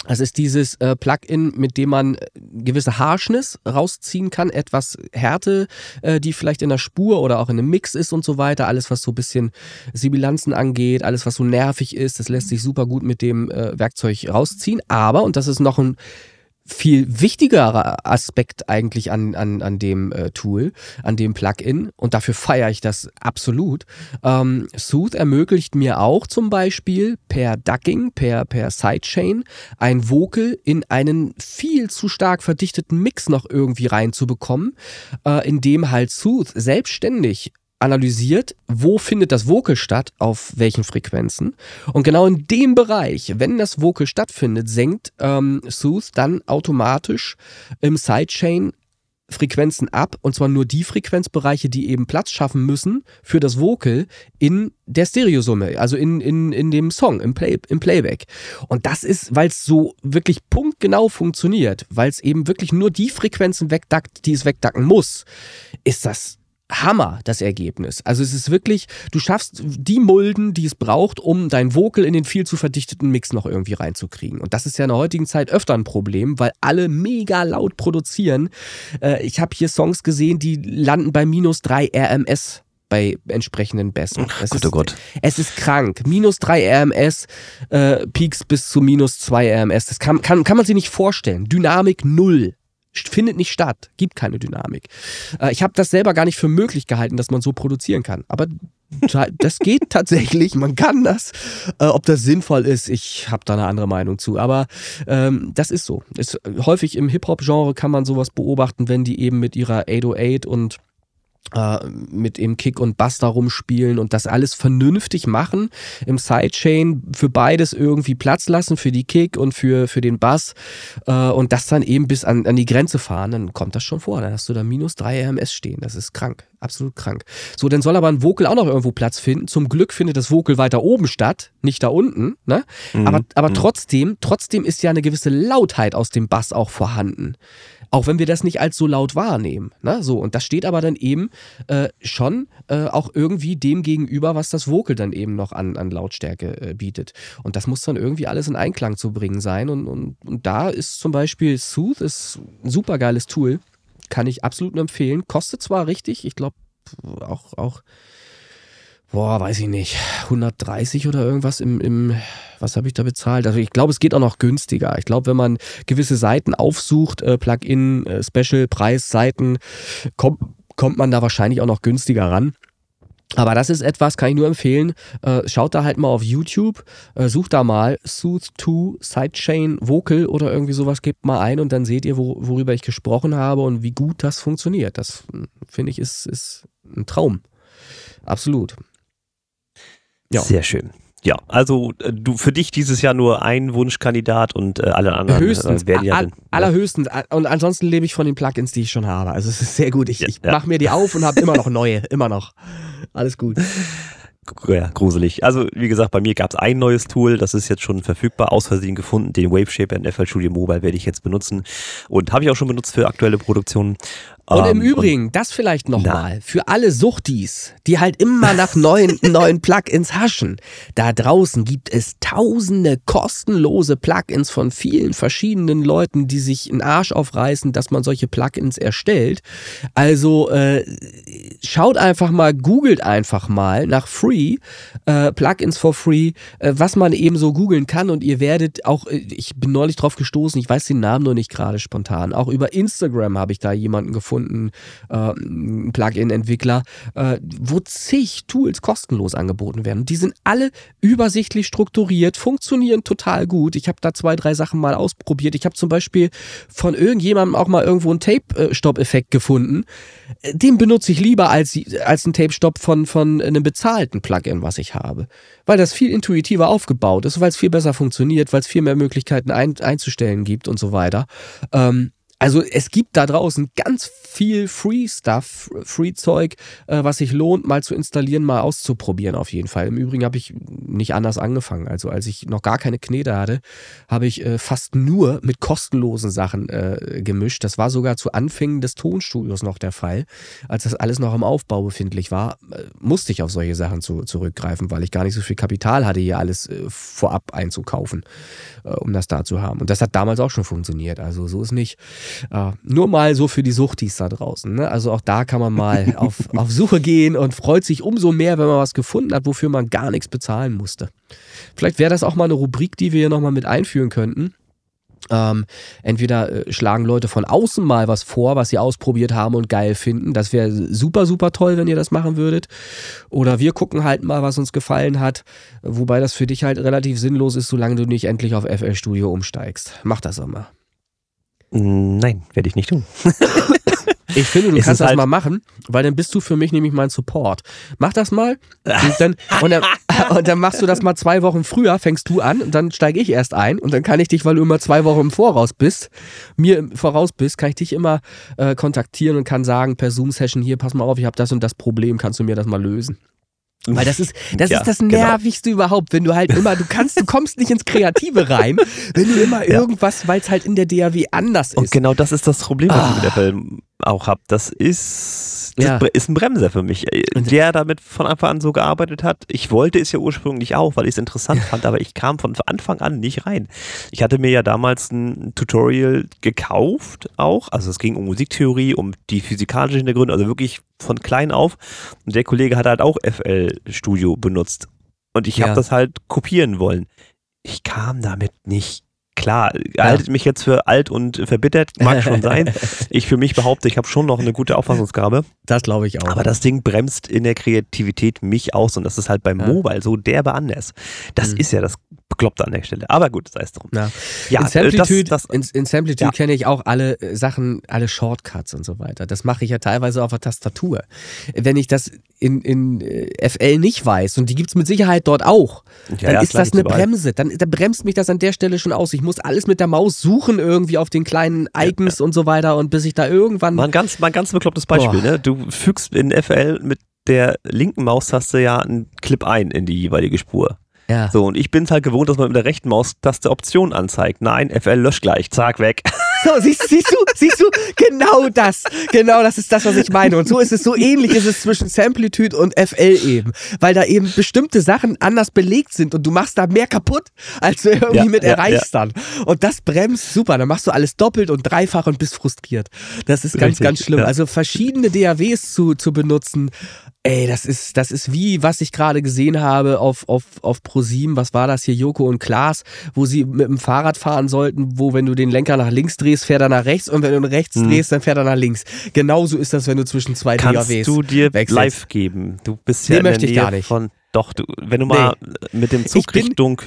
Das ist dieses äh, Plugin, mit dem man äh, gewisse Harshness rausziehen kann, etwas Härte, äh, die vielleicht in der Spur oder auch in einem Mix ist und so weiter. Alles, was so ein bisschen Sibilanzen angeht, alles, was so nervig ist, das lässt sich super gut mit dem äh, Werkzeug rausziehen. Aber, und das ist noch ein viel wichtigerer Aspekt eigentlich an, an, an dem äh, Tool, an dem Plugin und dafür feiere ich das absolut. Ähm, Sooth ermöglicht mir auch zum Beispiel per Ducking, per, per Sidechain ein Vocal in einen viel zu stark verdichteten Mix noch irgendwie reinzubekommen, äh, in dem halt Sooth selbstständig analysiert, wo findet das Vocal statt, auf welchen Frequenzen. Und genau in dem Bereich, wenn das Vocal stattfindet, senkt ähm, Sooth dann automatisch im Sidechain Frequenzen ab, und zwar nur die Frequenzbereiche, die eben Platz schaffen müssen für das Vocal in der Stereosumme, also in, in, in dem Song, im, Play, im Playback. Und das ist, weil es so wirklich punktgenau funktioniert, weil es eben wirklich nur die Frequenzen wegdackt, die es wegdacken muss, ist das Hammer, das Ergebnis. Also es ist wirklich, du schaffst die Mulden, die es braucht, um dein Vocal in den viel zu verdichteten Mix noch irgendwie reinzukriegen. Und das ist ja in der heutigen Zeit öfter ein Problem, weil alle mega laut produzieren. Äh, ich habe hier Songs gesehen, die landen bei minus 3 RMS bei entsprechenden Bässen. Es Gott, ist, oh Gott. Es ist krank. Minus 3 RMS, äh, Peaks bis zu minus 2 RMS. Das kann, kann, kann man sich nicht vorstellen. Dynamik null findet nicht statt, gibt keine Dynamik. Äh, ich habe das selber gar nicht für möglich gehalten, dass man so produzieren kann. Aber das geht tatsächlich, man kann das. Äh, ob das sinnvoll ist, ich habe da eine andere Meinung zu. Aber ähm, das ist so. Ist, häufig im Hip-Hop-Genre kann man sowas beobachten, wenn die eben mit ihrer 808 und äh, mit dem Kick und Bass da rumspielen und das alles vernünftig machen, im Sidechain für beides irgendwie Platz lassen, für die Kick und für, für den Bass äh, und das dann eben bis an, an die Grenze fahren, dann kommt das schon vor. Dann hast du da minus 3 RMS stehen. Das ist krank, absolut krank. So, dann soll aber ein Vocal auch noch irgendwo Platz finden. Zum Glück findet das Vocal weiter oben statt, nicht da unten. Ne? Mhm. Aber, aber Mhm. trotzdem, trotzdem ist ja eine gewisse Lautheit aus dem Bass auch vorhanden. Auch wenn wir das nicht als so laut wahrnehmen. Ne? So, und das steht aber dann eben äh, schon äh, auch irgendwie dem gegenüber, was das Vocal dann eben noch an, an Lautstärke äh, bietet. Und das muss dann irgendwie alles in Einklang zu bringen sein. Und, und, und da ist zum Beispiel Sooth ist ein super geiles Tool. Kann ich absolut empfehlen. Kostet zwar richtig, ich glaube auch, auch, boah, weiß ich nicht, 130 oder irgendwas im, im was habe ich da bezahlt? Also ich glaube, es geht auch noch günstiger. Ich glaube, wenn man gewisse Seiten aufsucht, äh, Plugin, äh, Special, Preis, Seiten, kommt, kommt man da wahrscheinlich auch noch günstiger ran. Aber das ist etwas, kann ich nur empfehlen. Äh, schaut da halt mal auf YouTube, äh, sucht da mal Sooth 2 Sidechain Vocal oder irgendwie sowas, gebt mal ein und dann seht ihr, wo, worüber ich gesprochen habe und wie gut das funktioniert. Das mh, finde ich ist, ist ein Traum. Absolut. Ja. Sehr schön. Ja, also äh, du für dich dieses Jahr nur ein Wunschkandidat und äh, alle anderen Höchstens, äh, werden ja all, dann, allerhöchstens. Und ansonsten lebe ich von den Plugins, die ich schon habe. Also es ist sehr gut. Ich, Ja, ich ja. mache mir die auf und habe immer noch neue. Immer noch. Alles gut. ja, gruselig. Also wie gesagt, bei mir gab es ein neues Tool, das ist jetzt schon verfügbar, aus Versehen gefunden. Den Waveshaper in FL Studio Mobile werde ich jetzt benutzen und habe ich auch schon benutzt für aktuelle Produktionen. Und im Ähm, Übrigen, das vielleicht nochmal, für alle Suchtis, die halt immer nach neuen, neuen Plugins haschen. Da draußen gibt es tausende kostenlose Plugins von vielen verschiedenen Leuten, die sich einen Arsch aufreißen, dass man solche Plugins erstellt. Also äh, schaut einfach mal, googelt einfach mal nach Free, äh, Plugins for Free, äh, was man eben so googeln kann und ihr werdet auch, äh, ich bin neulich drauf gestoßen, ich weiß den Namen nur nicht gerade spontan, auch über Instagram habe ich da jemanden gefunden, äh, einen Plugin-Entwickler, äh, wo zig Tools kostenlos angeboten werden. Die sind alle übersichtlich strukturiert, funktionieren total gut. Ich habe da zwei, drei Sachen mal ausprobiert. Ich habe zum Beispiel von irgendjemandem auch mal irgendwo einen Tape-Stop-Effekt gefunden. Äh, Den benutze ich lieber als, als einen Tape-Stop von, von einem bezahlten Plugin, was ich habe. Weil das viel intuitiver aufgebaut ist, weil es viel besser funktioniert, weil es viel mehr Möglichkeiten ein, einzustellen gibt und so weiter. Ähm, also es gibt da draußen ganz viel Free Stuff, Free Zeug, äh, was sich lohnt, mal zu installieren, mal auszuprobieren auf jeden Fall. Im Übrigen habe ich nicht anders angefangen. Also als ich noch gar keine Knete hatte, habe ich äh, fast nur mit kostenlosen Sachen äh, gemischt. Das war sogar zu Anfängen des Tonstudios noch der Fall. Als das alles noch im Aufbau befindlich war, äh, musste ich auf solche Sachen zu, zurückgreifen, weil ich gar nicht so viel Kapital hatte, hier alles äh, vorab einzukaufen, äh, um das da zu haben. Und das hat damals auch schon funktioniert. Also so ist nicht. Äh, nur mal so für die Suchtis da draußen. Ne? Also auch da kann man mal auf, auf Suche gehen und freut sich umso mehr, wenn man was gefunden hat, wofür man gar nichts bezahlen musste. Vielleicht wäre das auch mal eine Rubrik, die wir hier nochmal mit einführen könnten. Ähm, entweder äh, schlagen Leute von außen mal was vor, was sie ausprobiert haben und geil finden. Das wäre super, super toll, wenn ihr das machen würdet. Oder wir gucken halt mal, was uns gefallen hat. Wobei das für dich halt relativ sinnlos ist, solange du nicht endlich auf FL Studio umsteigst. Mach das auch mal. Nein, werde ich nicht tun. Ich finde, du Es kannst das halt- mal machen, weil dann bist du für mich nämlich mein Support. Mach das mal und dann, und dann, und dann machst du das mal zwei Wochen früher, fängst du an und dann steige ich erst ein und dann kann ich dich, weil du immer zwei Wochen im Voraus bist, mir im Voraus bist, kann ich dich immer äh, kontaktieren und kann sagen per Zoom-Session hier, pass mal auf, ich habe das und das Problem, kannst du mir das mal lösen? Weil das ist, das Ja, ist das genau. Nervigste überhaupt, wenn du halt immer, du kannst, du kommst nicht ins Kreative rein, wenn du immer Ja. irgendwas, weil es halt in der DAW anders Und ist. genau das ist das Problem, was ich mit Ah. FL auch habe. Das ist, das Ja. ist ein Bremser für mich. Der damit von Anfang an so gearbeitet hat. Ich wollte es ja ursprünglich auch, weil ich es interessant fand, aber ich kam von Anfang an nicht rein. Ich hatte mir ja damals ein Tutorial gekauft auch. Also es ging um Musiktheorie, um die physikalischen Hintergründe, also wirklich von klein auf. Und der Kollege hat halt auch FL Studio benutzt. Und ich Ja. habe das halt kopieren wollen. Ich kam damit nicht klar, haltet mich jetzt für alt und verbittert, mag schon sein. Ich für mich behaupte, ich habe schon noch eine gute Auffassungsgabe. Das glaube ich auch. Aber das Ding bremst in der Kreativität mich aus und das ist halt beim Ja. Mobile so derbe anders. Das Mhm. ist ja das Bekloppte an der Stelle. Aber gut, sei es drum. Ja. Ja, in äh, Samplitude, das, das, in, in Samplitude Ja. kenne ich auch alle äh, Sachen, alle Shortcuts und so weiter. Das mache ich ja teilweise auf der Tastatur. Wenn ich das in, in äh, FL nicht weiß, und die gibt's mit Sicherheit dort auch, Ja, dann ja, ist das eine überall. Bremse. Dann, dann bremst mich das an der Stelle schon aus. Ich muss alles mit der Maus suchen irgendwie auf den kleinen Icons und so weiter und bis ich da irgendwann. Mal ein ganz, mal ein ganz beklopptes Beispiel. Boah. Ne? Du fügst in FL mit der linken Maustaste ja einen Clip ein in die jeweilige Spur. Ja. So, und ich bin es halt gewohnt, dass man mit der rechten Maustaste Optionen anzeigt. Nein, FL löscht gleich, zack, weg. So, siehst, siehst du, siehst du, genau das, genau das ist das, was ich meine. Und so ist es, so ähnlich ist es zwischen Samplitude und FL eben, weil da eben bestimmte Sachen anders belegt sind und du machst da mehr kaputt, als du irgendwie Ja, mit ja, erreichst dann. Und das bremst super, dann machst du alles doppelt und dreifach und bist frustriert. Das ist ganz, Richtig, ganz schlimm. Also verschiedene DAWs zu, zu benutzen, Ey, das ist, das ist wie, was ich gerade gesehen habe auf, auf, auf ProSieben. Was war das hier? Joko und Klaas, wo sie mit dem Fahrrad fahren sollten, wo, wenn du den Lenker nach links drehst, fährt er nach rechts und wenn du rechts Hm. drehst, dann fährt er nach links. Genauso ist das, wenn du zwischen zwei Kannst du dir wechselst. live geben? Du bist Nee, ja der möchte ich gar nicht. von. Doch, du, wenn du mal mit dem Zug Richtung,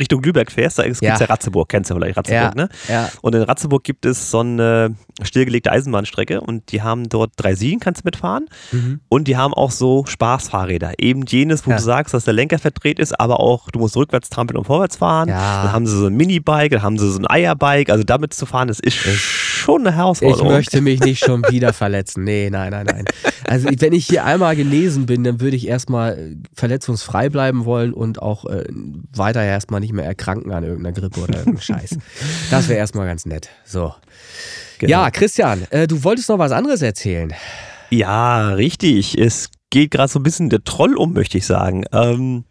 Richtung Lübeck fährst, da gibt es ja. Ja. Ratzeburg, kennst du vielleicht Ratzeburg, Ja, ne? ja. Und in Ratzeburg gibt es so eine stillgelegte Eisenbahnstrecke und die haben dort drei Siegen, kannst du mitfahren. Mhm. Und die haben auch so Spaßfahrräder. Eben jenes, wo Ja. du sagst, dass der Lenker verdreht ist, aber auch du musst rückwärts trampeln und vorwärts fahren. Ja. Dann haben sie so ein Minibike, dann haben sie so ein Eierbike. Also damit zu fahren, das ist schon eine Ich Herausforderung. möchte mich nicht schon wieder verletzen. Nee, nein, nein, nein. Also wenn ich hier einmal genesen bin, dann würde ich erstmal äh, verletzungsfrei bleiben wollen und auch äh, weiter erstmal nicht mehr erkranken an irgendeiner Grippe oder irgendeinem Scheiß. Das wäre erstmal ganz nett. So. Genau. Ja, Christian, äh, du wolltest noch was anderes erzählen. Ja, richtig. Es geht gerade so ein bisschen der Troll um, möchte ich sagen. Ähm,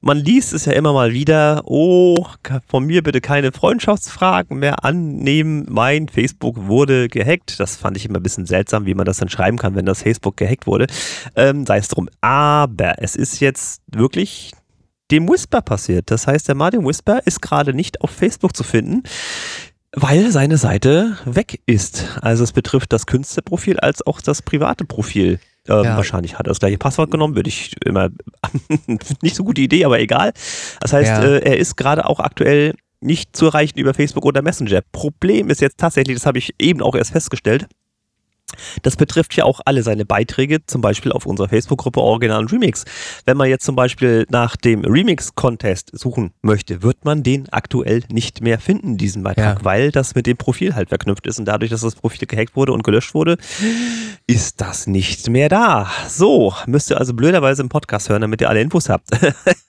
man liest es ja immer mal wieder, oh, von mir bitte keine Freundschaftsfragen mehr annehmen. Mein Facebook wurde gehackt. Das fand ich immer ein bisschen seltsam, wie man das dann schreiben kann, wenn das Facebook gehackt wurde. Ähm, sei es drum. Aber es ist jetzt wirklich dem Whisper passiert. Das heißt, der Martin Whisper ist gerade nicht auf Facebook zu finden weil seine Seite weg ist. Also es betrifft das Künstlerprofil als auch das private Profil. Ähm, Ja. Wahrscheinlich hat er das gleiche Passwort genommen, würde ich immer nicht so gute Idee, aber egal. Das heißt, Ja. äh, er ist gerade auch aktuell nicht zu erreichen über Facebook oder Messenger. Problem ist jetzt tatsächlich, das habe ich eben auch erst festgestellt, das betrifft ja auch alle seine Beiträge, zum Beispiel auf unserer Facebook-Gruppe Original und Remix. Wenn man jetzt zum Beispiel nach dem Remix-Contest suchen möchte, wird man den aktuell nicht mehr finden, diesen Beitrag, Ja. weil das mit dem Profil halt verknüpft ist und dadurch, dass das Profil gehackt wurde und gelöscht wurde, ist das nicht mehr da. So, müsst ihr also blöderweise im Podcast hören, damit ihr alle Infos habt.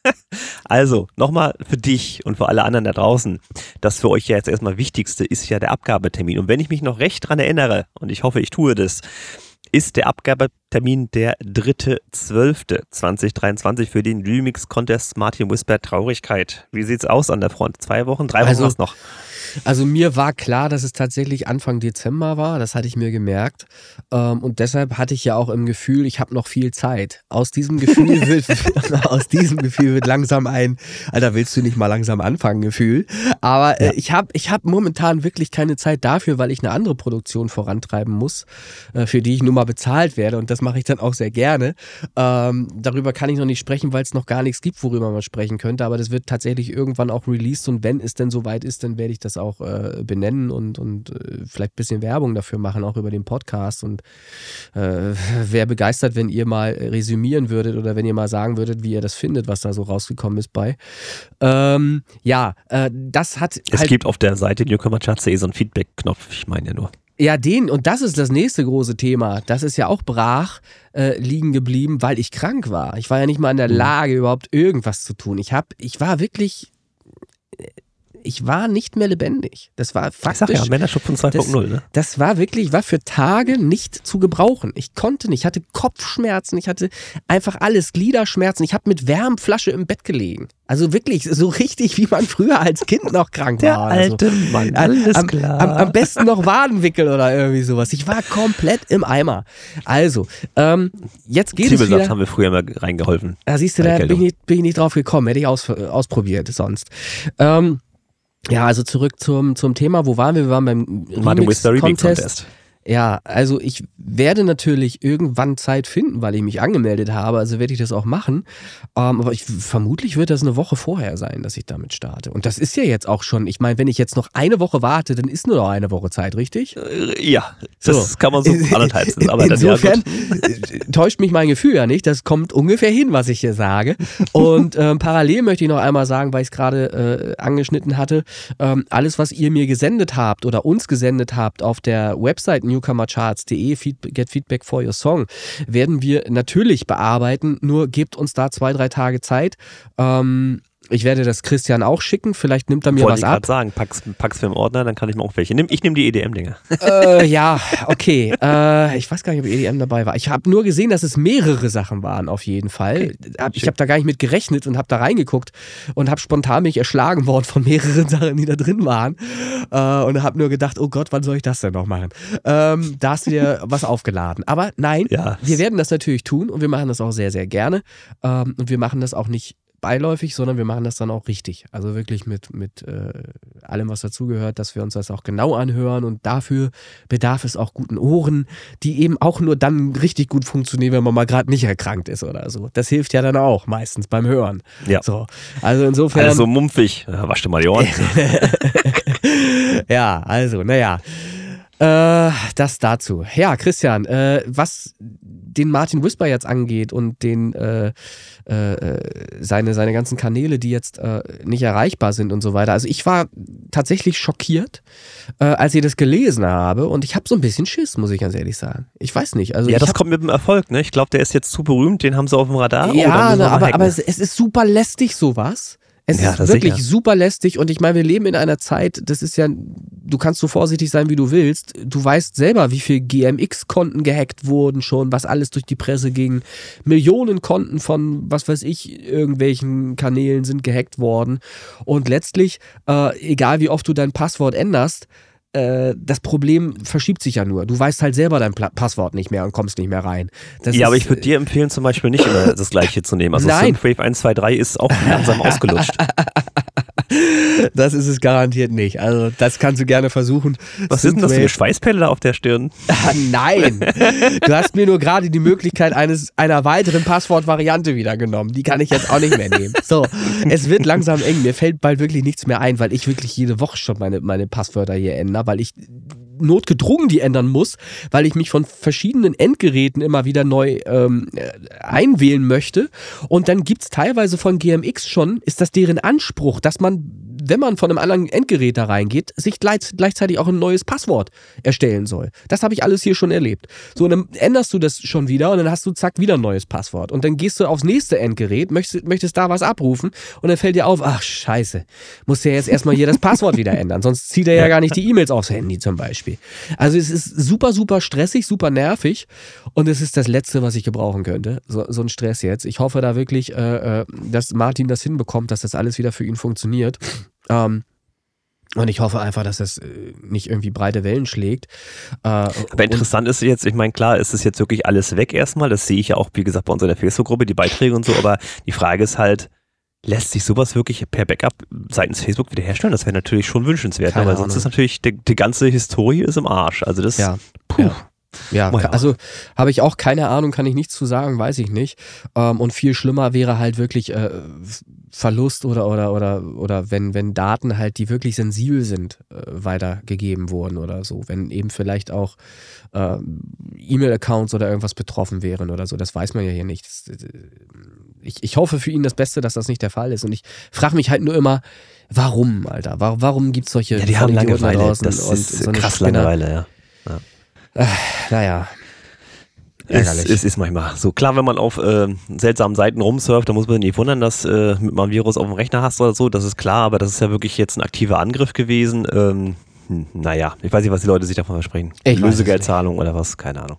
also, nochmal für dich und für alle anderen da draußen. Das für euch ja jetzt erstmal Wichtigste ist ja der Abgabetermin. Und wenn ich mich noch recht dran erinnere, und ich hoffe, ich tue das, ist der Abgabetermin der 3.12.2023 für den Remix Contest Martin Whisper Traurigkeit. Wie sieht's aus an der Front? Zwei Wochen? Drei Wochen Also- noch? Also mir war klar, dass es tatsächlich Anfang Dezember war, das hatte ich mir gemerkt. Ähm, und deshalb hatte ich ja auch im Gefühl, ich habe noch viel Zeit. Aus diesem Gefühl wird, aus diesem Gefühl wird langsam ein, Alter, willst du nicht mal langsam anfangen, Gefühl. Aber äh, ich habe ich hab momentan wirklich keine Zeit dafür, weil ich eine andere Produktion vorantreiben muss, äh, für die ich nun mal bezahlt werde. Und das mache ich dann auch sehr gerne. Ähm, darüber kann ich noch nicht sprechen, weil es noch gar nichts gibt, worüber man sprechen könnte. Aber das wird tatsächlich irgendwann auch released. Und wenn es denn soweit ist, dann werde ich das auch äh, benennen und, und äh, vielleicht ein bisschen Werbung dafür machen, auch über den Podcast. Und äh, wäre begeistert, wenn ihr mal resümieren würdet oder wenn ihr mal sagen würdet, wie ihr das findet, was da so rausgekommen ist bei. Ähm, ja, äh, das hat Es halt gibt auf der Seite newcomerchat.de so einen Feedback-Knopf, ich meine ja nur. ja, den, und das ist das nächste große Thema. Das ist ja auch brach äh, liegen geblieben, weil ich krank war. Ich war ja nicht mal in der Lage, überhaupt irgendwas zu tun. Ich hab, ich war wirklich, ich war nicht mehr lebendig. Das war Ich sag faktisch. ja, Männerschupfen 2.0, ne? Das war wirklich, war für Tage nicht zu gebrauchen. Ich konnte nicht, ich hatte Kopfschmerzen, ich hatte einfach alles, Gliederschmerzen. Ich habe mit Wärmflasche im Bett gelegen. Also wirklich, so richtig, wie man früher als Kind noch krank Der war. oder so. alte Mann, An- alles am, klar. Am, am besten noch Wadenwickel oder irgendwie sowas. Ich war komplett im Eimer. Also, ähm, jetzt geht es Zwiebelsaft wieder. haben wir früher immer reingeholfen. Da siehst du, da der bin ich, bin ich nicht drauf gekommen. Hätte ich aus, ausprobiert sonst. Ähm, Ja, also zurück zum, zum Thema. Wo waren wir? Wir waren beim Whisper Remix Remix-Contest. Contest. Ja, also ich werde natürlich irgendwann Zeit finden, weil ich mich angemeldet habe, also werde ich das auch machen. Ähm, aber ich, vermutlich wird das eine Woche vorher sein, dass ich damit starte. Und das ist ja jetzt auch schon, ich meine, wenn ich jetzt noch eine Woche warte, dann ist nur noch eine Woche Zeit, richtig? Äh, Ja, das So. kann man so anderthalb sehen. Aber ja, Insofern gut. äh, täuscht mich mein Gefühl ja nicht. Das kommt ungefähr hin, was ich hier sage. Und ähm, parallel möchte ich noch einmal sagen, weil ich es gerade äh, angeschnitten hatte, ähm, alles, was ihr mir gesendet habt oder uns gesendet habt auf der Website newcomercharts.de, get feedback for your song, werden wir natürlich bearbeiten. Nur gebt uns da zwei, drei Tage Zeit. Ähm, ich werde das Christian auch schicken. Vielleicht nimmt er mir Wollte was ich ab. gerade sagen, pack's, pack's für im Ordner, dann kann ich mir auch welche nehmen. Ich nehme die EDM-Dinger. äh, ja, okay. Äh, ich weiß gar nicht, ob EDM dabei war. Ich habe nur gesehen, dass es mehrere Sachen waren, auf jeden Fall. Hab, ich habe da gar nicht mit gerechnet und habe da reingeguckt und habe spontan mich erschlagen worden von mehreren Sachen, die da drin waren. Äh, und habe nur gedacht, oh Gott, wann soll ich das denn noch machen? Ähm, da hast du dir was aufgeladen. Aber nein, Ja. wir werden das natürlich tun und wir machen das auch sehr, sehr gerne. Ähm, und wir machen das auch nicht beiläufig, sondern wir machen das dann auch richtig. Also wirklich mit, mit äh, allem, was dazugehört, dass wir uns das auch genau anhören und dafür bedarf es auch guten Ohren, die eben auch nur dann richtig gut funktionieren, wenn man mal gerade nicht erkrankt ist oder so. Das hilft ja dann auch meistens beim Hören. Ja. So, also insofern. Alles so mumpfig. Ja, wasch dir mal die Ohren. ja, also, naja. Äh, das dazu. Ja, Christian, äh, was den Martin Whisper jetzt angeht und den äh, äh, seine, seine ganzen Kanäle, die jetzt äh, nicht erreichbar sind und so weiter. Also ich war tatsächlich schockiert, äh, als ich das gelesen habe und ich habe so ein bisschen Schiss, muss ich ganz ehrlich sagen. Ich weiß nicht. Also ja, das hab, kommt mit dem Erfolg, ne? Ich glaube, der ist jetzt zu berühmt, den haben sie auf dem Radar. Oh, ja, ne, mal aber, aber es, es ist super lästig sowas. Es Ja, ist wirklich sicher. super lästig und ich meine, wir leben in einer Zeit, das ist ja, du kannst so vorsichtig sein, wie du willst. Du weißt selber, wie viel GMX-Konten gehackt wurden schon, was alles durch die Presse ging. Millionen Konten von, was weiß ich, irgendwelchen Kanälen sind gehackt worden. Und letztlich, äh, egal wie oft du dein Passwort änderst, äh, das Problem verschiebt sich ja nur. Du weißt halt selber dein Pla Passwort nicht mehr und kommst nicht mehr rein. Das ja, aber ist, ich würde dir empfehlen, zum Beispiel nicht immer das gleiche zu nehmen. Also Nein. Synthwave 123 ist auch langsam ausgelutscht. Das ist es garantiert nicht. Also, das kannst du gerne versuchen. Was denn das für eine da auf der Stirn? Ah, Nein! Du hast mir nur gerade die Möglichkeit eines, einer weiteren Passwortvariante wieder genommen. Die kann ich jetzt auch nicht mehr nehmen. So, es wird langsam eng. Mir fällt bald wirklich nichts mehr ein, weil ich wirklich jede Woche schon meine, meine Passwörter hier ändere, weil ich notgedrungen die ändern muss, weil ich mich von verschiedenen Endgeräten immer wieder neu ähm, äh, einwählen möchte. Und dann gibt's teilweise von GMX schon, ist das deren Anspruch, dass man, wenn man von einem anderen Endgerät da reingeht, sich gleich, gleichzeitig auch ein neues Passwort erstellen soll. Das habe ich alles hier schon erlebt. So, und dann änderst du das schon wieder und dann hast du zack wieder ein neues Passwort. Und dann gehst du aufs nächste Endgerät, möchtest, möchtest da was abrufen und dann fällt dir auf, ach scheiße, musst du ja jetzt erstmal hier das Passwort wieder ändern, sonst zieht er ja gar nicht die E-Mails aufs Handy zum Beispiel. Also es ist super, super stressig, super nervig und es ist das Letzte, was ich gebrauchen könnte, so, so ein Stress jetzt. Ich hoffe da wirklich, äh, äh, dass Martin das hinbekommt, dass das alles wieder für ihn funktioniert. Ähm, und ich hoffe einfach, dass das äh, nicht irgendwie breite Wellen schlägt. Äh, Aber interessant ist jetzt, ich meine, klar, ist es jetzt wirklich alles weg erstmal. Das sehe ich ja auch, wie gesagt, bei uns in der Facebook-Gruppe, die Beiträge und so. Aber die Frage ist halt, lässt sich sowas wirklich per Backup seitens Facebook wiederherstellen? Das wäre natürlich schon wünschenswert, Keine weil sonst ist natürlich, die, die ganze Historie ist im Arsch. Also das, Ja. puh. Ja. Ja, ja. also habe ich auch keine Ahnung, kann ich nichts zu sagen, weiß ich nicht. Ähm, und viel schlimmer wäre halt wirklich äh, Verlust oder oder oder oder wenn wenn Daten halt, die wirklich sensibel sind, äh, weitergegeben wurden oder so, wenn eben vielleicht auch äh, E-Mail-Accounts oder irgendwas betroffen wären oder so, das weiß man ja hier nicht. Das, äh, ich, ich hoffe für ihn das Beste, dass das nicht der Fall ist. Und ich frage mich halt nur immer, warum, Alter? Warum, warum gibt es solche Ja, die haben Langeweile. draußen Das und ist so krass? Langeweile, ja. Naja. Es, Ärgerlich. es ist manchmal so. Klar, wenn man auf äh, seltsamen Seiten rumsurft, da muss man nicht wundern, dass äh, mit mal ein Virus auf dem Rechner hast oder so. Das ist klar, aber das ist ja wirklich jetzt ein aktiver Angriff gewesen. Ähm, hm, naja, ich weiß nicht, was die Leute sich davon versprechen. Ich es Lösegeldzahlung oder was, keine Ahnung.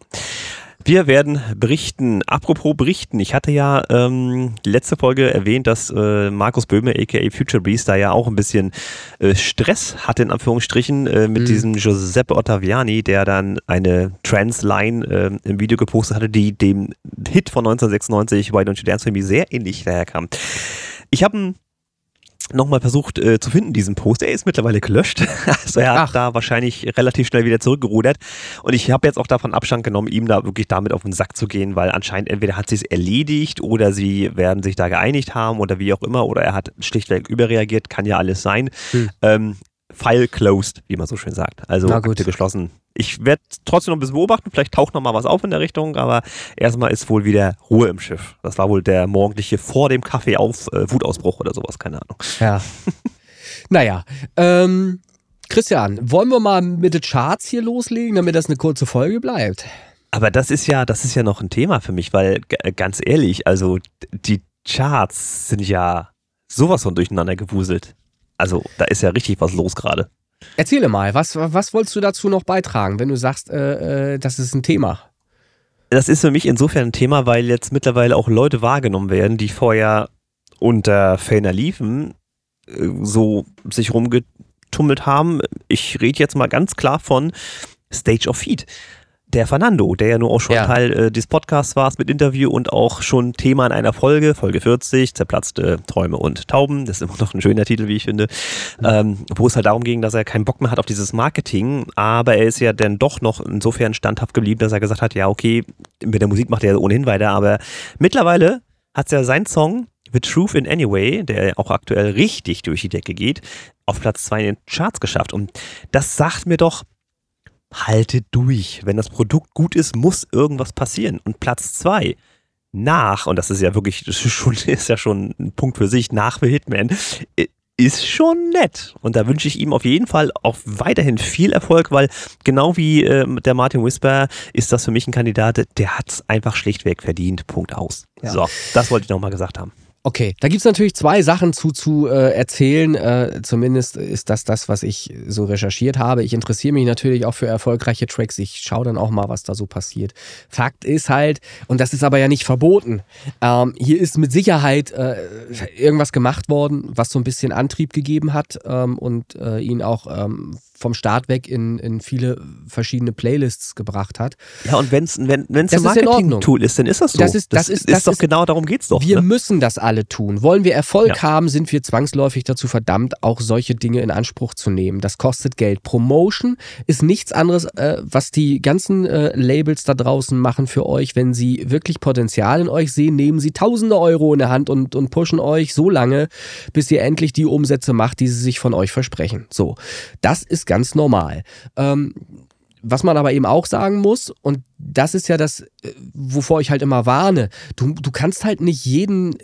Wir werden berichten. Apropos berichten, ich hatte ja ähm, letzte Folge erwähnt, dass äh, Markus Böhme, aka Future Breeze, da ja auch ein bisschen äh, Stress hatte, in Anführungsstrichen, äh, mit Mhm. diesem Giuseppe Ottaviani, der dann eine Trans-Line äh, im Video gepostet hatte, die dem Hit von 1996, Why Don't You Dance With Me, sehr ähnlich daherkam. Ich habe ein nochmal versucht äh, zu finden, diesen Post. Er ist mittlerweile gelöscht. Also er hat Ach. da wahrscheinlich relativ schnell wieder zurückgerudert. Und ich habe jetzt auch davon Abstand genommen, ihm da wirklich damit auf den Sack zu gehen, weil anscheinend entweder hat sie es erledigt oder sie werden sich da geeinigt haben oder wie auch immer. Oder er hat schlichtweg überreagiert, kann ja alles sein. Hm. Ähm, File closed, wie man so schön sagt. Also. Akte geschlossen. Ich werde trotzdem noch ein bisschen beobachten, vielleicht taucht noch mal was auf in der Richtung, aber erstmal ist wohl wieder Ruhe im Schiff. Das war wohl der morgendliche vor dem Kaffee auf äh, Wutausbruch oder sowas, keine Ahnung. Ja. naja. Ähm, Christian, wollen wir mal mit den Charts hier loslegen, damit das eine kurze Folge bleibt? Aber das ist ja, das ist ja noch ein Thema für mich, weil äh, ganz ehrlich, also die Charts sind ja sowas von durcheinander gewuselt. Also da ist ja richtig was los gerade. Erzähle mal, was, was wolltest du dazu noch beitragen, wenn du sagst, äh, äh, das ist ein Thema? Das ist für mich insofern ein Thema, weil jetzt mittlerweile auch Leute wahrgenommen werden, die vorher unter ferner liefen, äh, so sich rumgetummelt haben. Ich rede jetzt mal ganz klar von Stage of Feed. Der Fernando, der ja nur auch schon Ja. Teil äh, des Podcasts war mit Interview und auch schon Thema in einer Folge, Folge 40, zerplatzte Träume und Tauben. Das ist immer noch ein schöner Titel, wie ich finde. Ähm, wo es halt darum ging, dass er keinen Bock mehr hat auf dieses Marketing, aber er ist ja dann doch noch insofern standhaft geblieben, dass er gesagt hat, ja, okay, mit der Musik macht er ohnehin weiter, aber mittlerweile hat ja sein Song The Truth in Anyway, der auch aktuell richtig durch die Decke geht, auf Platz 2 in den Charts geschafft. Und das sagt mir doch, halte durch. Wenn das Produkt gut ist, muss irgendwas passieren. Und Platz 2 nach, und das ist ja wirklich, das ist, schon, ist ja schon ein Punkt für sich, nach The Hitman, i- ist schon nett. Und da wünsche ich ihm auf jeden Fall auch weiterhin viel Erfolg, weil genau wie ähm, der Martin Whisper ist das für mich ein Kandidat, der hat es einfach schlichtweg verdient. Punkt aus. Ja. So, das wollte ich nochmal gesagt haben. Okay, da gibt's natürlich zwei Sachen zu, zu äh, erzählen. Äh, zumindest ist das das, was ich so recherchiert habe. Ich interessiere mich natürlich auch für erfolgreiche Tracks. Ich schaue dann auch mal, was da so passiert. Fakt ist halt, und das ist aber ja nicht verboten, ähm, hier ist mit Sicherheit äh, irgendwas gemacht worden, was so ein bisschen Antrieb gegeben hat ähm, und äh, ihn auch ähm, vom Start weg in, in viele verschiedene Playlists gebracht hat. Ja, und wenn's, wenn es Das ein ist. Marketing-Tool ist, dann ist das so. Das ist- das ist- das doch ist- genau darum geht's doch. Wir ne? müssen das alle tun. Wollen wir Erfolg Ja. haben, sind wir zwangsläufig dazu verdammt, auch solche Dinge in Anspruch zu nehmen. Das kostet Geld. Promotion ist nichts anderes, äh, was die ganzen äh, Labels da draußen machen für euch. Wenn sie wirklich Potenzial in euch sehen, nehmen sie tausende Euro in der Hand und, und pushen euch so lange, bis ihr endlich die Umsätze macht, die sie sich von euch versprechen. So, das ist ganz normal. Ähm, was man aber eben auch sagen muss, und das ist ja das, äh, wovor ich halt immer warne, du, du kannst halt nicht jeden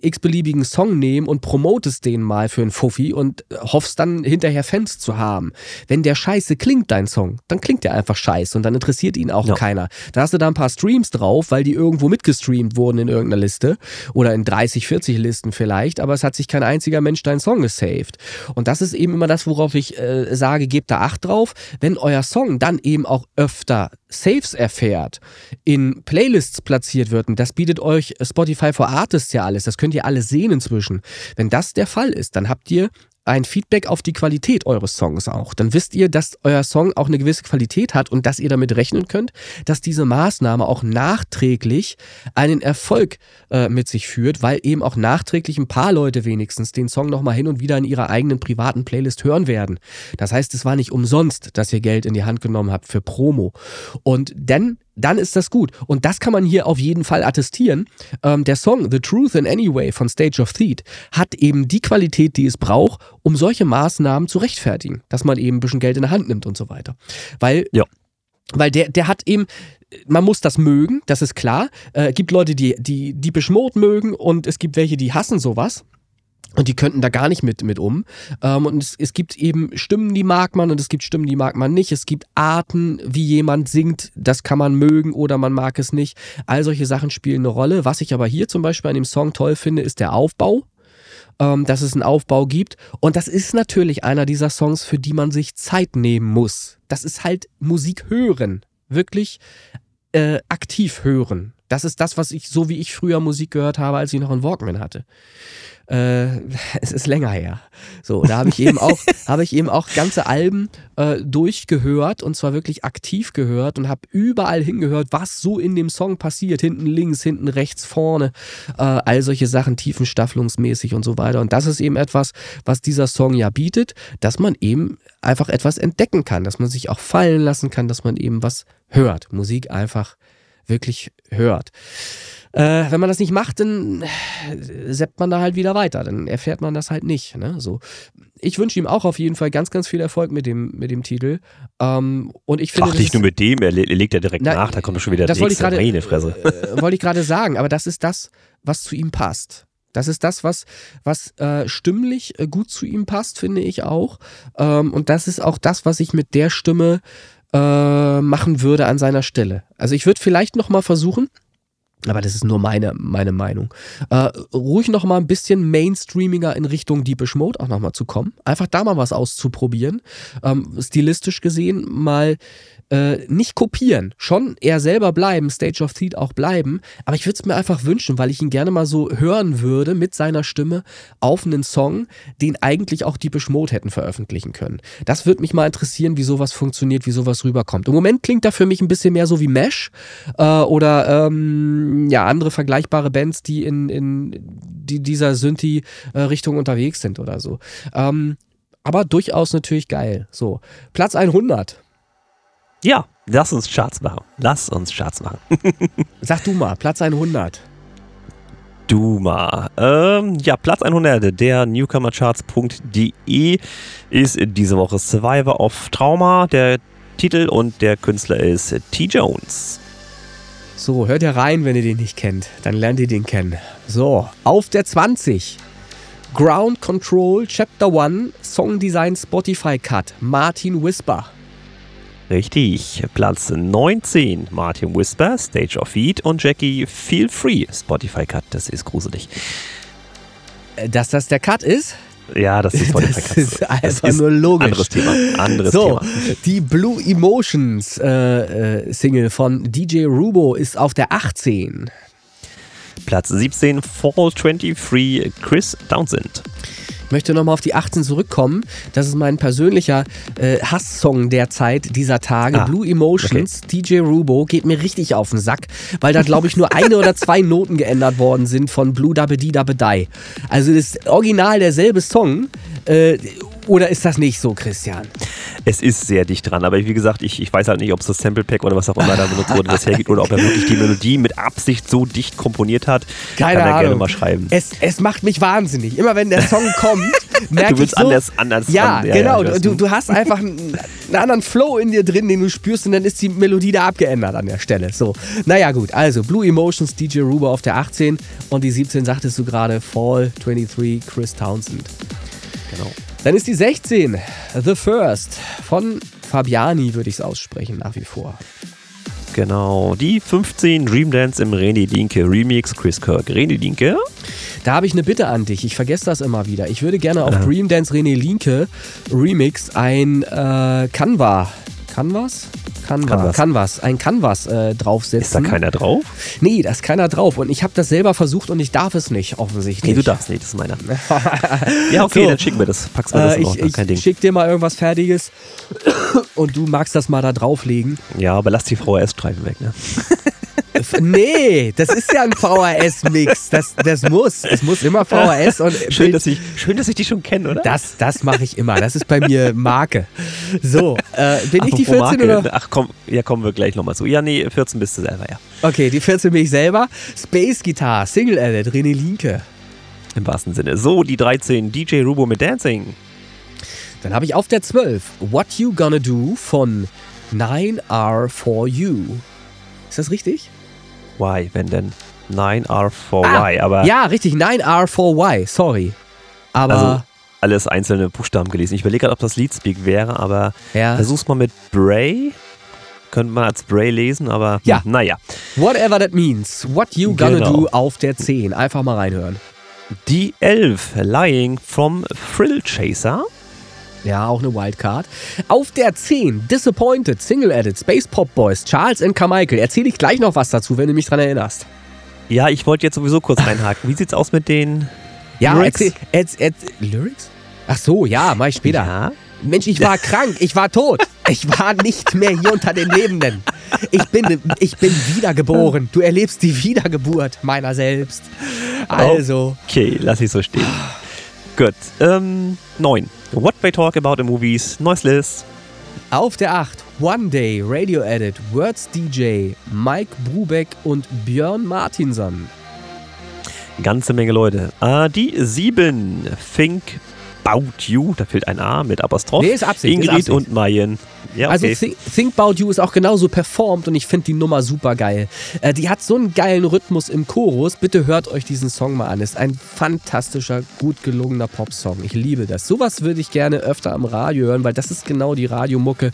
x-beliebigen Song nehmen und promotest den mal für einen Fuffi und äh, hoffst dann hinterher Fans zu haben. Wenn der scheiße klingt, dein Song, dann klingt der einfach scheiße und dann interessiert ihn auch Ja. keiner. Da hast du da ein paar Streams drauf, weil die irgendwo mitgestreamt wurden in irgendeiner Liste oder in 30, 40 Listen vielleicht, aber es hat sich kein einziger Mensch deinen Song gesaved. Und das ist eben immer das, worauf ich äh, sage, gebt da Acht drauf. Wenn euer Song dann eben auch öfter Saves erfährt, in Playlists platziert wird, und das bietet euch Spotify for Artists ja alles, das könnt ihr alle sehen inzwischen. Wenn das der Fall ist, dann habt ihr ein Feedback auf die Qualität eures Songs auch. Dann wisst ihr, dass euer Song auch eine gewisse Qualität hat und dass ihr damit rechnen könnt, dass diese Maßnahme auch nachträglich einen Erfolg äh, mit sich führt, weil eben auch nachträglich ein paar Leute wenigstens den Song nochmal hin und wieder in ihrer eigenen privaten Playlist hören werden. Das heißt, es war nicht umsonst, dass ihr Geld in die Hand genommen habt für Promo. Und dann dann ist das gut. Und das kann man hier auf jeden Fall attestieren. Ähm, der Song The Truth in Anyway von Stage of Theat hat eben die Qualität, die es braucht, um solche Maßnahmen zu rechtfertigen, dass man eben ein bisschen Geld in der Hand nimmt und so weiter. Weil Ja. weil der, der hat eben, man muss das mögen, das ist klar. Äh, gibt Leute, die, die, die Beschmort mögen und es gibt welche, die hassen sowas. Und die könnten da gar nicht mit, mit um. Ähm, und es, es gibt eben Stimmen, die mag man und es gibt Stimmen, die mag man nicht. Es gibt Arten, wie jemand singt, das kann man mögen oder man mag es nicht. All solche Sachen spielen eine Rolle. Was ich aber hier zum Beispiel an dem Song toll finde, ist der Aufbau. Ähm, dass es einen Aufbau gibt. Und das ist natürlich einer dieser Songs, für die man sich Zeit nehmen muss. Das ist halt Musik hören. Wirklich äh, aktiv hören. Das ist das, was ich, so wie ich früher Musik gehört habe, als ich noch einen Walkman hatte. Äh, es ist länger her. So, da habe ich eben auch, habe ich eben auch ganze Alben äh, durchgehört und zwar wirklich aktiv gehört und habe überall hingehört, was so in dem Song passiert. Hinten links, hinten rechts, vorne, äh, all solche Sachen, tiefenstaffelungsmäßig und so weiter. Und das ist eben etwas, was dieser Song ja bietet, dass man eben einfach etwas entdecken kann, dass man sich auch fallen lassen kann, dass man eben was hört. Musik einfach wirklich hört. Äh, wenn man das nicht macht, dann äh, seppt man da halt wieder weiter. Dann erfährt man das halt nicht. Ne? So. Ich wünsche ihm auch auf jeden Fall ganz, ganz viel Erfolg mit dem, mit dem Titel. Ähm, und ich finde, Ach, nicht nur mit dem, er le- legt ja direkt Na, nach, da kommt schon wieder das der wollte ich nächste gerade- meine Fresse. äh, wollte ich gerade sagen, aber das ist das, was zu ihm passt. Das ist das, was, was äh, stimmlich äh, gut zu ihm passt, finde ich auch. Ähm, und das ist auch das, was ich mit der Stimme äh, machen würde an seiner Stelle. Also ich würde vielleicht noch mal versuchen, aber das ist nur meine, meine Meinung. Äh, ruhig noch mal ein bisschen mainstreamiger in Richtung Deepish Mode auch noch mal zu kommen. Einfach da mal was auszuprobieren. Ähm, stilistisch gesehen mal äh, nicht kopieren, schon eher selber bleiben, Stage of Theat auch bleiben, aber ich würde es mir einfach wünschen, weil ich ihn gerne mal so hören würde mit seiner Stimme auf einen Song, den eigentlich auch Deepish Mode hätten veröffentlichen können. Das würde mich mal interessieren, wie sowas funktioniert, wie sowas rüberkommt. Im Moment klingt er für mich ein bisschen mehr so wie Mesh äh, oder ähm, ja, andere vergleichbare Bands, die in, in die dieser Synthi-Richtung unterwegs sind oder so. Ähm, aber durchaus natürlich geil. So, Platz 100. Ja, lass uns Charts machen. Lass uns Charts machen. Sag du mal, Platz 100. Duma. Ähm, ja, Platz 100 der Newcomercharts.de ist diese Woche Survivor of Trauma, der Titel und der Künstler ist T. Jones. So, hört ihr rein, wenn ihr den nicht kennt. Dann lernt ihr den kennen. So, auf der 20. Ground Control Chapter 1 Song Design Spotify Cut Martin Whisper. Richtig. Platz 19 Martin Whisper, Stage of Feet und Jackie Feel Free, Spotify Cut. Das ist gruselig. Äh, Dass das der Cut ist? Ja, das ist Spotify Das Cut. ist einfach nur logisch. Anderes Thema. Anderes so, Thema. die Blue Emotions äh, äh, Single von DJ Rubo ist auf der 18. Platz 17 Fall 23 Chris Townsend. Ich möchte nochmal auf die 18 zurückkommen. Das ist mein persönlicher äh, Hasssong der Zeit, dieser Tage. Ah, Blue Emotions, DJ Rubo, geht mir richtig auf den Sack, weil da, glaube ich, nur eine oder zwei Noten geändert worden sind von Blue Dabbe Di Dabbe Die. Also das ist original derselbe Song. Äh, oder ist das nicht so, Christian? Es ist sehr dicht dran, aber wie gesagt, ich, ich weiß halt nicht, ob es das Sample Pack oder was auch immer da benutzt wurde, das hergibt, oder ob er wirklich die Melodie mit Absicht so dicht komponiert hat. Keine Kann er Ahnung. gerne mal schreiben. Es, es macht mich wahnsinnig. Immer wenn der Song kommt, merke Du willst ich so, anders- anders Ja. Ja, genau. ja, du, du hast einfach einen, einen anderen Flow in dir drin, den du spürst und dann ist die Melodie da abgeändert an der Stelle. So, naja gut. Also Blue Emotions, DJ Ruber auf der 18 und die 17 sagtest du gerade, Fall 23, Chris Townsend. Genau. Dann ist die 16, The First von Fabiani, würde ich es aussprechen, nach wie vor. Genau. Die 15 Dream Dance im René Dinke Remix, Chris Kirk. René Dinke. Da habe ich eine Bitte an dich. Ich vergesse das immer wieder. Ich würde gerne auf Dream Dance René Linke Remix ein äh, Canva. Canvas? Canva. Canvas. Canvas. Ein Canvas äh, draufsetzen. Ist da keiner drauf? Nee, da ist keiner drauf. Und ich habe das selber versucht und ich darf es nicht, offensichtlich. Nee, du darfst nicht, das ist meiner. ja, okay, So. dann schicken wir das. Packst mir das Äh, in ich kein Ding. ich schick dir mal irgendwas Fertiges und du magst das mal da drauflegen. Ja, aber lass die VHS-Streifen weg, ne? Nee, das ist ja ein VHS-Mix. Das, das muss. Es muss immer VHS und Schön, Bild- dass ich, schön, dass ich die schon kenne, oder? Das, das mache ich immer. Das ist bei mir Marke. So, äh, bin ich die Apropos 14 Marke. oder? Ach komm, ja, kommen wir gleich nochmal zu. Ja, nee, 14 bist du selber, ja. Okay, die 14 bin ich selber. Space Guitar, Single Edit, René Linke. Im wahrsten Sinne. So, die 13, DJ Rubo mit Dancing. Dann habe ich auf der 12 What You Gonna Do von 9R4U. Ist das richtig? Why, wenn denn? 9R4Y, aber Ah, Ja, richtig, 9R4Y, sorry. Aber also alles einzelne Buchstaben gelesen. Ich überlege gerade, ob das Leadspeak wäre, aber ja, versuch's mal mit Bray. Könnte man als Bray lesen, aber Ja. hm, naja. whatever that means. What You Gonna Genau. Do auf der 10. Einfach mal reinhören. Die 11, Lying from Thrill Chaser. Ja, auch eine Wildcard. Auf der 10, Disappointed, Single Edit, Space Pop Boys, Charles and Carmichael. Erzähle ich gleich noch was dazu, wenn du mich dran erinnerst. Ja, ich wollte jetzt sowieso kurz einhaken. Wie sieht's aus mit den Ja, Lyrics? erzähl, erz, erz, Lyrics? Ach so, ja, mach ich später. Ja? Mensch, ich war krank, ich war tot. Ich war nicht mehr hier unter den Lebenden. Ich bin, ich bin wiedergeboren. Du erlebst die Wiedergeburt meiner selbst. Also, Okay, lass ich so stehen. Gut. Ähm, 9. What they talk about in movies. Noiseless. auf der 8, One Day, Radio Edit, Words DJ, Mike Brubeck und Björn Martinson. Ganze Menge Leute. Äh, die 7. Think About You. Da fehlt ein A mit Apostroph. Nee, ist Absicht, ist Ingrid Absicht. und Mayen. Ja, Also okay. Think, Think About You ist auch genauso performt und ich finde die Nummer super geil. Äh, die hat so einen geilen Rhythmus im Chorus. Bitte hört euch diesen Song mal an. Ist ein fantastischer, gut gelungener Popsong. Ich liebe das. Sowas würde ich gerne öfter am Radio hören, weil das ist genau die Radiomucke,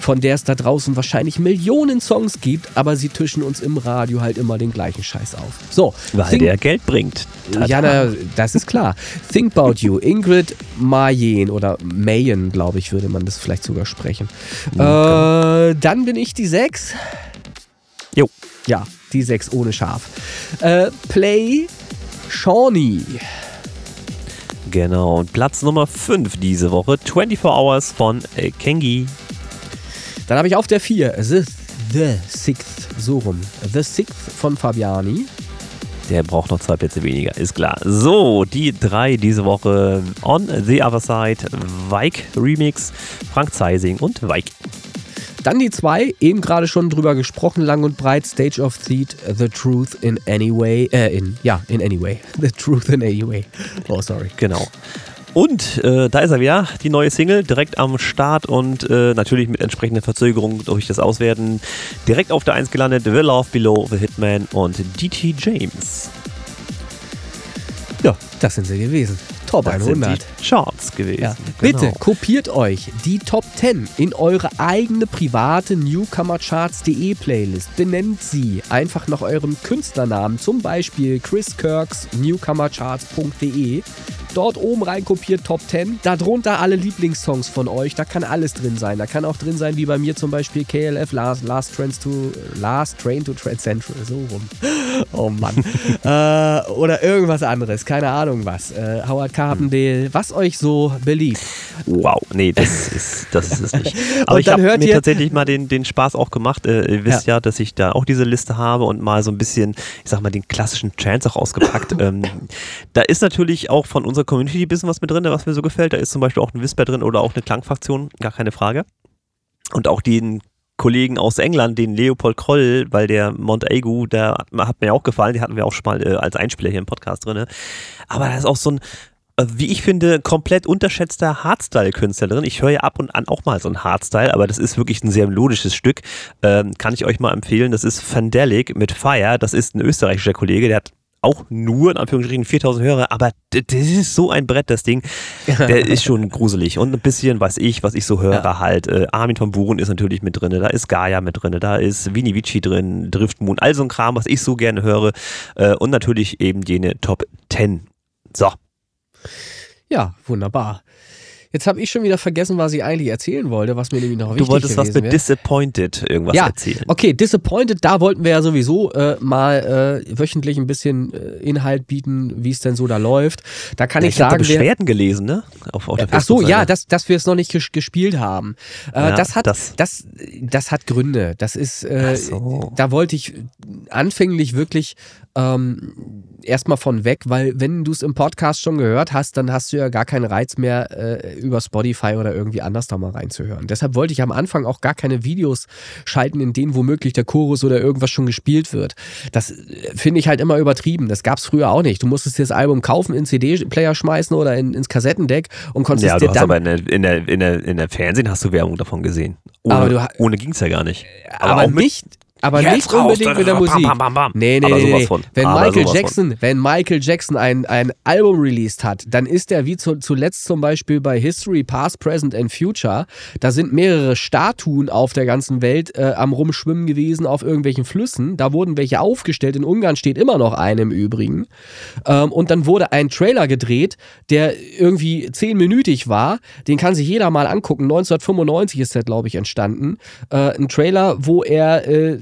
von der es da draußen wahrscheinlich Millionen Songs gibt, aber sie tischen uns im Radio halt immer den gleichen Scheiß auf. So, Weil Think- der Geld bringt. Ja, na, das ist klar. Think About You, Ingrid Mayen oder Mayen, glaube ich, würde man das vielleicht sogar sprechen. Äh, dann bin ich die 6. Jo. Ja, die 6 ohne Schaf. Äh, Play Shawnee. Genau. Und Platz Nummer 5 diese Woche. 24 Hours von äh, Kengi. Dann habe ich auf der 4 The, The Sixth, so rum. The Sixth von Fabiani. Der braucht noch zwei Plätze weniger, ist klar. So, die drei diese Woche On the Other Side, Weik Remix, Frank Zeising und Weik. Dann die 2, eben gerade schon drüber gesprochen, lang und breit, Stage of Theat, The Truth in Any Way, äh, in, ja, in Any Way. The Truth in Any Way. Oh, sorry. Genau. Und äh, da ist er wieder, die neue Single, direkt am Start und äh, natürlich mit entsprechender Verzögerung durch das Auswerten. Direkt auf der 1 gelandet, The Love Below, The Hitman und DT James. Ja, das sind sie gewesen. Top Das sind 100. die Charts gewesen. Ja. Genau. Bitte kopiert euch die Top 10 in eure eigene private Newcomercharts.de Playlist. Benennt sie einfach nach eurem Künstlernamen, zum Beispiel Chris Kirks newcomercharts.de. Dort oben rein kopiert Top 10. Darunter alle Lieblingssongs von euch. Da kann alles drin sein. Da kann auch drin sein, wie bei mir zum Beispiel KLF Last, Last, Trains to, Last Train to Trend Central. So rum. Oh Mann. äh, oder irgendwas anderes. Keine Ahnung was. Äh, Howard Carpendale. Was euch so beliebt. Wow, nee, das ist, das ist es nicht. Aber ich habe mir tatsächlich mal den, den Spaß auch gemacht. Äh, ihr wisst ja. dass ich da auch diese Liste habe und mal so ein bisschen, ich sag mal, den klassischen Chance auch ausgepackt. ähm, da ist natürlich auch von unserer Community ein bisschen was mit drin, was mir so gefällt. Da ist zum Beispiel auch ein Whisper drin oder auch eine Klangfraktion, gar keine Frage. Und auch den Kollegen aus England, den Leopold Kroll, weil der Montagu, der hat, mir auch gefallen, den hatten wir auch schon mal äh, als Einspieler hier im Podcast drin. Aber da ist auch so ein, äh, wie ich finde, komplett unterschätzter Hardstyle-Künstler drin. Ich höre ja ab und an auch mal so ein Hardstyle, aber das ist wirklich ein sehr melodisches Stück. Ähm, kann ich euch mal empfehlen. Das ist Fandelic mit Fire. Das ist ein österreichischer Kollege, der hat auch nur in Anführungsstrichen 4000 Hörer, aber das ist so ein Brett, das Ding. Der ist schon gruselig und ein bisschen, weiß ich, was ich so höre halt. Äh, Armin von Buren ist natürlich mit drin, da ist Gaia mit drin, da ist Vini Vici drin, Driftmoon, all so ein Kram, was ich so gerne höre. Äh, und natürlich eben jene Top 10. So, Ja, wunderbar. Jetzt habe ich schon wieder vergessen, was ich eigentlich erzählen wollte, was mir nämlich noch du wichtig wolltest was mit wäre. Disappointed irgendwas ja, erzählen. okay, Disappointed, da wollten wir ja sowieso äh, mal äh, wöchentlich ein bisschen äh, Inhalt bieten, wie es denn so da läuft. Da kann Ja, ich, ich habe sagen, wer, Beschwerden gelesen, ne? Auf, auf der Ach so, ja, dass, dass wir es noch nicht ges gespielt haben. Äh, Ja, das, hat, das- das. Das, hat Gründe. Das ist, äh, Ach so. da wollte ich anfänglich wirklich ähm, erstmal von weg, weil wenn du es im Podcast schon gehört hast, dann hast du ja gar keinen Reiz mehr, äh, über Spotify oder irgendwie anders da mal reinzuhören. Deshalb wollte ich am Anfang auch gar keine Videos schalten, in denen womöglich der Chorus oder irgendwas schon gespielt wird. Das äh, finde ich halt immer übertrieben. Das gab es früher auch nicht. Du musstest dir das Album kaufen, in CD-Player schmeißen oder in, ins Kassettendeck und konntest Ja, dir dann aber in der, in, der, in, der, in der Fernsehen hast du Werbung davon gesehen. Ohne, Aber du ohne ging es ja gar nicht. aber auch mit, nicht, aber Jetzt nicht raus, unbedingt mit der bam, Musik. bam, bam, bam. Nee, nee, Aber nee, nee. Wenn Aber Michael Jackson, wenn Michael Jackson ein, ein Album released hat, dann ist er wie zu, zuletzt zum Beispiel bei History, Past, Present and Future, da sind mehrere Statuen auf der ganzen Welt äh, am Rumschwimmen gewesen auf irgendwelchen Flüssen. Da wurden welche aufgestellt. In Ungarn steht immer noch eine im Übrigen. Ähm, und dann wurde ein Trailer gedreht, der irgendwie zehnminütig war. Den kann sich jeder mal angucken. 1995 ist der, glaube ich, entstanden. Äh, ein Trailer, wo er äh,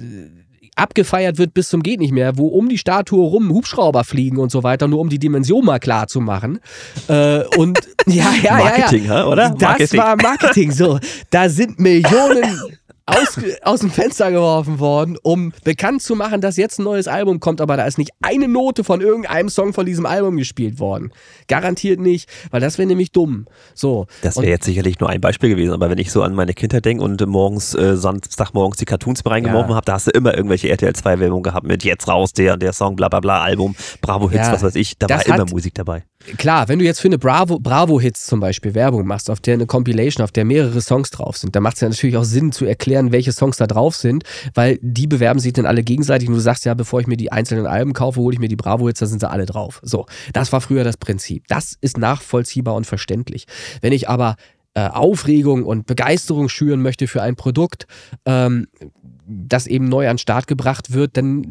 abgefeiert wird bis zum geht nicht mehr, wo um die Statue rum Hubschrauber fliegen und so weiter, nur um die Dimension mal klar zu machen. Äh, und ja, ja, Marketing, ja, ja. oder? Das Marketing. war Marketing. So, da sind Millionen aus, aus dem Fenster geworfen worden, um bekannt zu machen, dass jetzt ein neues Album kommt, aber da ist nicht eine Note von irgendeinem Song von diesem Album gespielt worden. Garantiert nicht, weil das wäre nämlich dumm. So. Das wäre jetzt sicherlich nur ein Beispiel gewesen, aber wenn ich so an meine Kindheit denke und morgens, äh, Samstagmorgens die Cartoons mir reingeworfen Ja. habe, da hast du immer irgendwelche RTL 2 Werbung gehabt mit jetzt raus, der und der Song, bla bla bla, Album, Bravo Hits, Ja, was weiß ich, da war das immer hat- Musik dabei. Klar, wenn du jetzt für eine Bravo, Bravo-Hits zum Beispiel Werbung machst, auf der eine Compilation, auf der mehrere Songs drauf sind, dann macht es ja natürlich auch Sinn zu erklären, welche Songs da drauf sind, weil die bewerben sich dann alle gegenseitig und du sagst ja, bevor ich mir die einzelnen Alben kaufe, hole ich mir die Bravo-Hits, da sind sie alle drauf. So, das war früher das Prinzip. Das ist nachvollziehbar und verständlich. Wenn ich aber äh, Aufregung und Begeisterung schüren möchte für ein Produkt, ähm, das eben neu an den Start gebracht wird, dann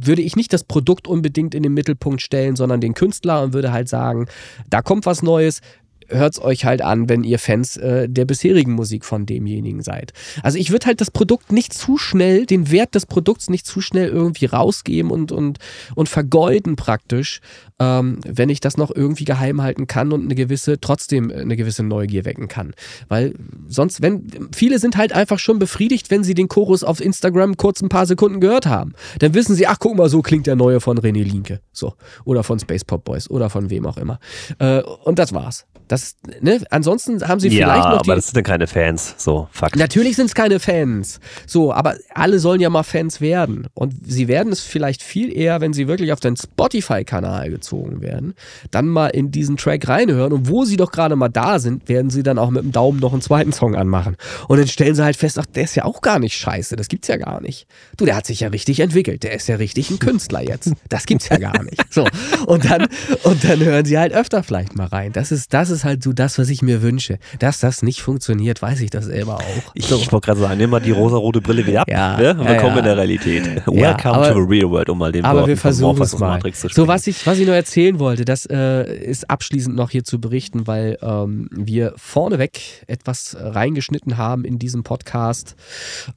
würde ich nicht das Produkt unbedingt in den Mittelpunkt stellen, sondern den Künstler und würde halt sagen, da kommt was Neues. Hört's euch halt an, wenn ihr Fans äh, der bisherigen Musik von demjenigen seid. Also ich würde halt das Produkt nicht zu schnell, den Wert des Produkts nicht zu schnell irgendwie rausgeben und, und, und vergeuden praktisch, ähm, wenn ich das noch irgendwie geheim halten kann und eine gewisse, trotzdem eine gewisse Neugier wecken kann. Weil sonst, wenn, viele sind halt einfach schon befriedigt, wenn sie den Chorus auf Instagram kurz ein paar Sekunden gehört haben. Dann wissen sie, ach guck mal, so klingt der neue von René Linke. So. Oder von Space Pop Boys oder von wem auch immer. Äh, und das war's. Das, ne? Ansonsten haben sie Ja, vielleicht noch die, aber das sind dann keine Fans, so, Fakt. Natürlich sind es keine Fans. So, aber alle sollen ja mal Fans werden. Und sie werden es vielleicht viel eher, wenn sie wirklich auf den Spotify-Kanal gezogen werden, dann mal in diesen Track reinhören. Und wo sie doch gerade mal da sind, werden sie dann auch mit dem Daumen noch einen zweiten Song anmachen. Und dann stellen sie halt fest, ach, der ist ja auch gar nicht scheiße. Das gibt's ja gar nicht. Du, der hat sich ja richtig entwickelt. Der ist ja richtig ein Künstler jetzt. Das gibt's ja gar nicht. So. Und dann, und dann hören sie halt öfter vielleicht mal rein. Das ist, das ist halt so das, was ich mir wünsche. Dass das nicht funktioniert, weiß ich das selber auch. Ich, So. ich wollte gerade sagen, nimm mal die rosarote Brille wieder ab. Ja, ne? Willkommen ja. in der Realität. Ja, Welcome aber- to the real world, um mal den Aber Worten wir versuchen es mal. Matrix zu So, was ich, was ich noch erzählen wollte, das äh, ist abschließend noch hier zu berichten, weil ähm, wir vorneweg etwas reingeschnitten haben in diesem Podcast.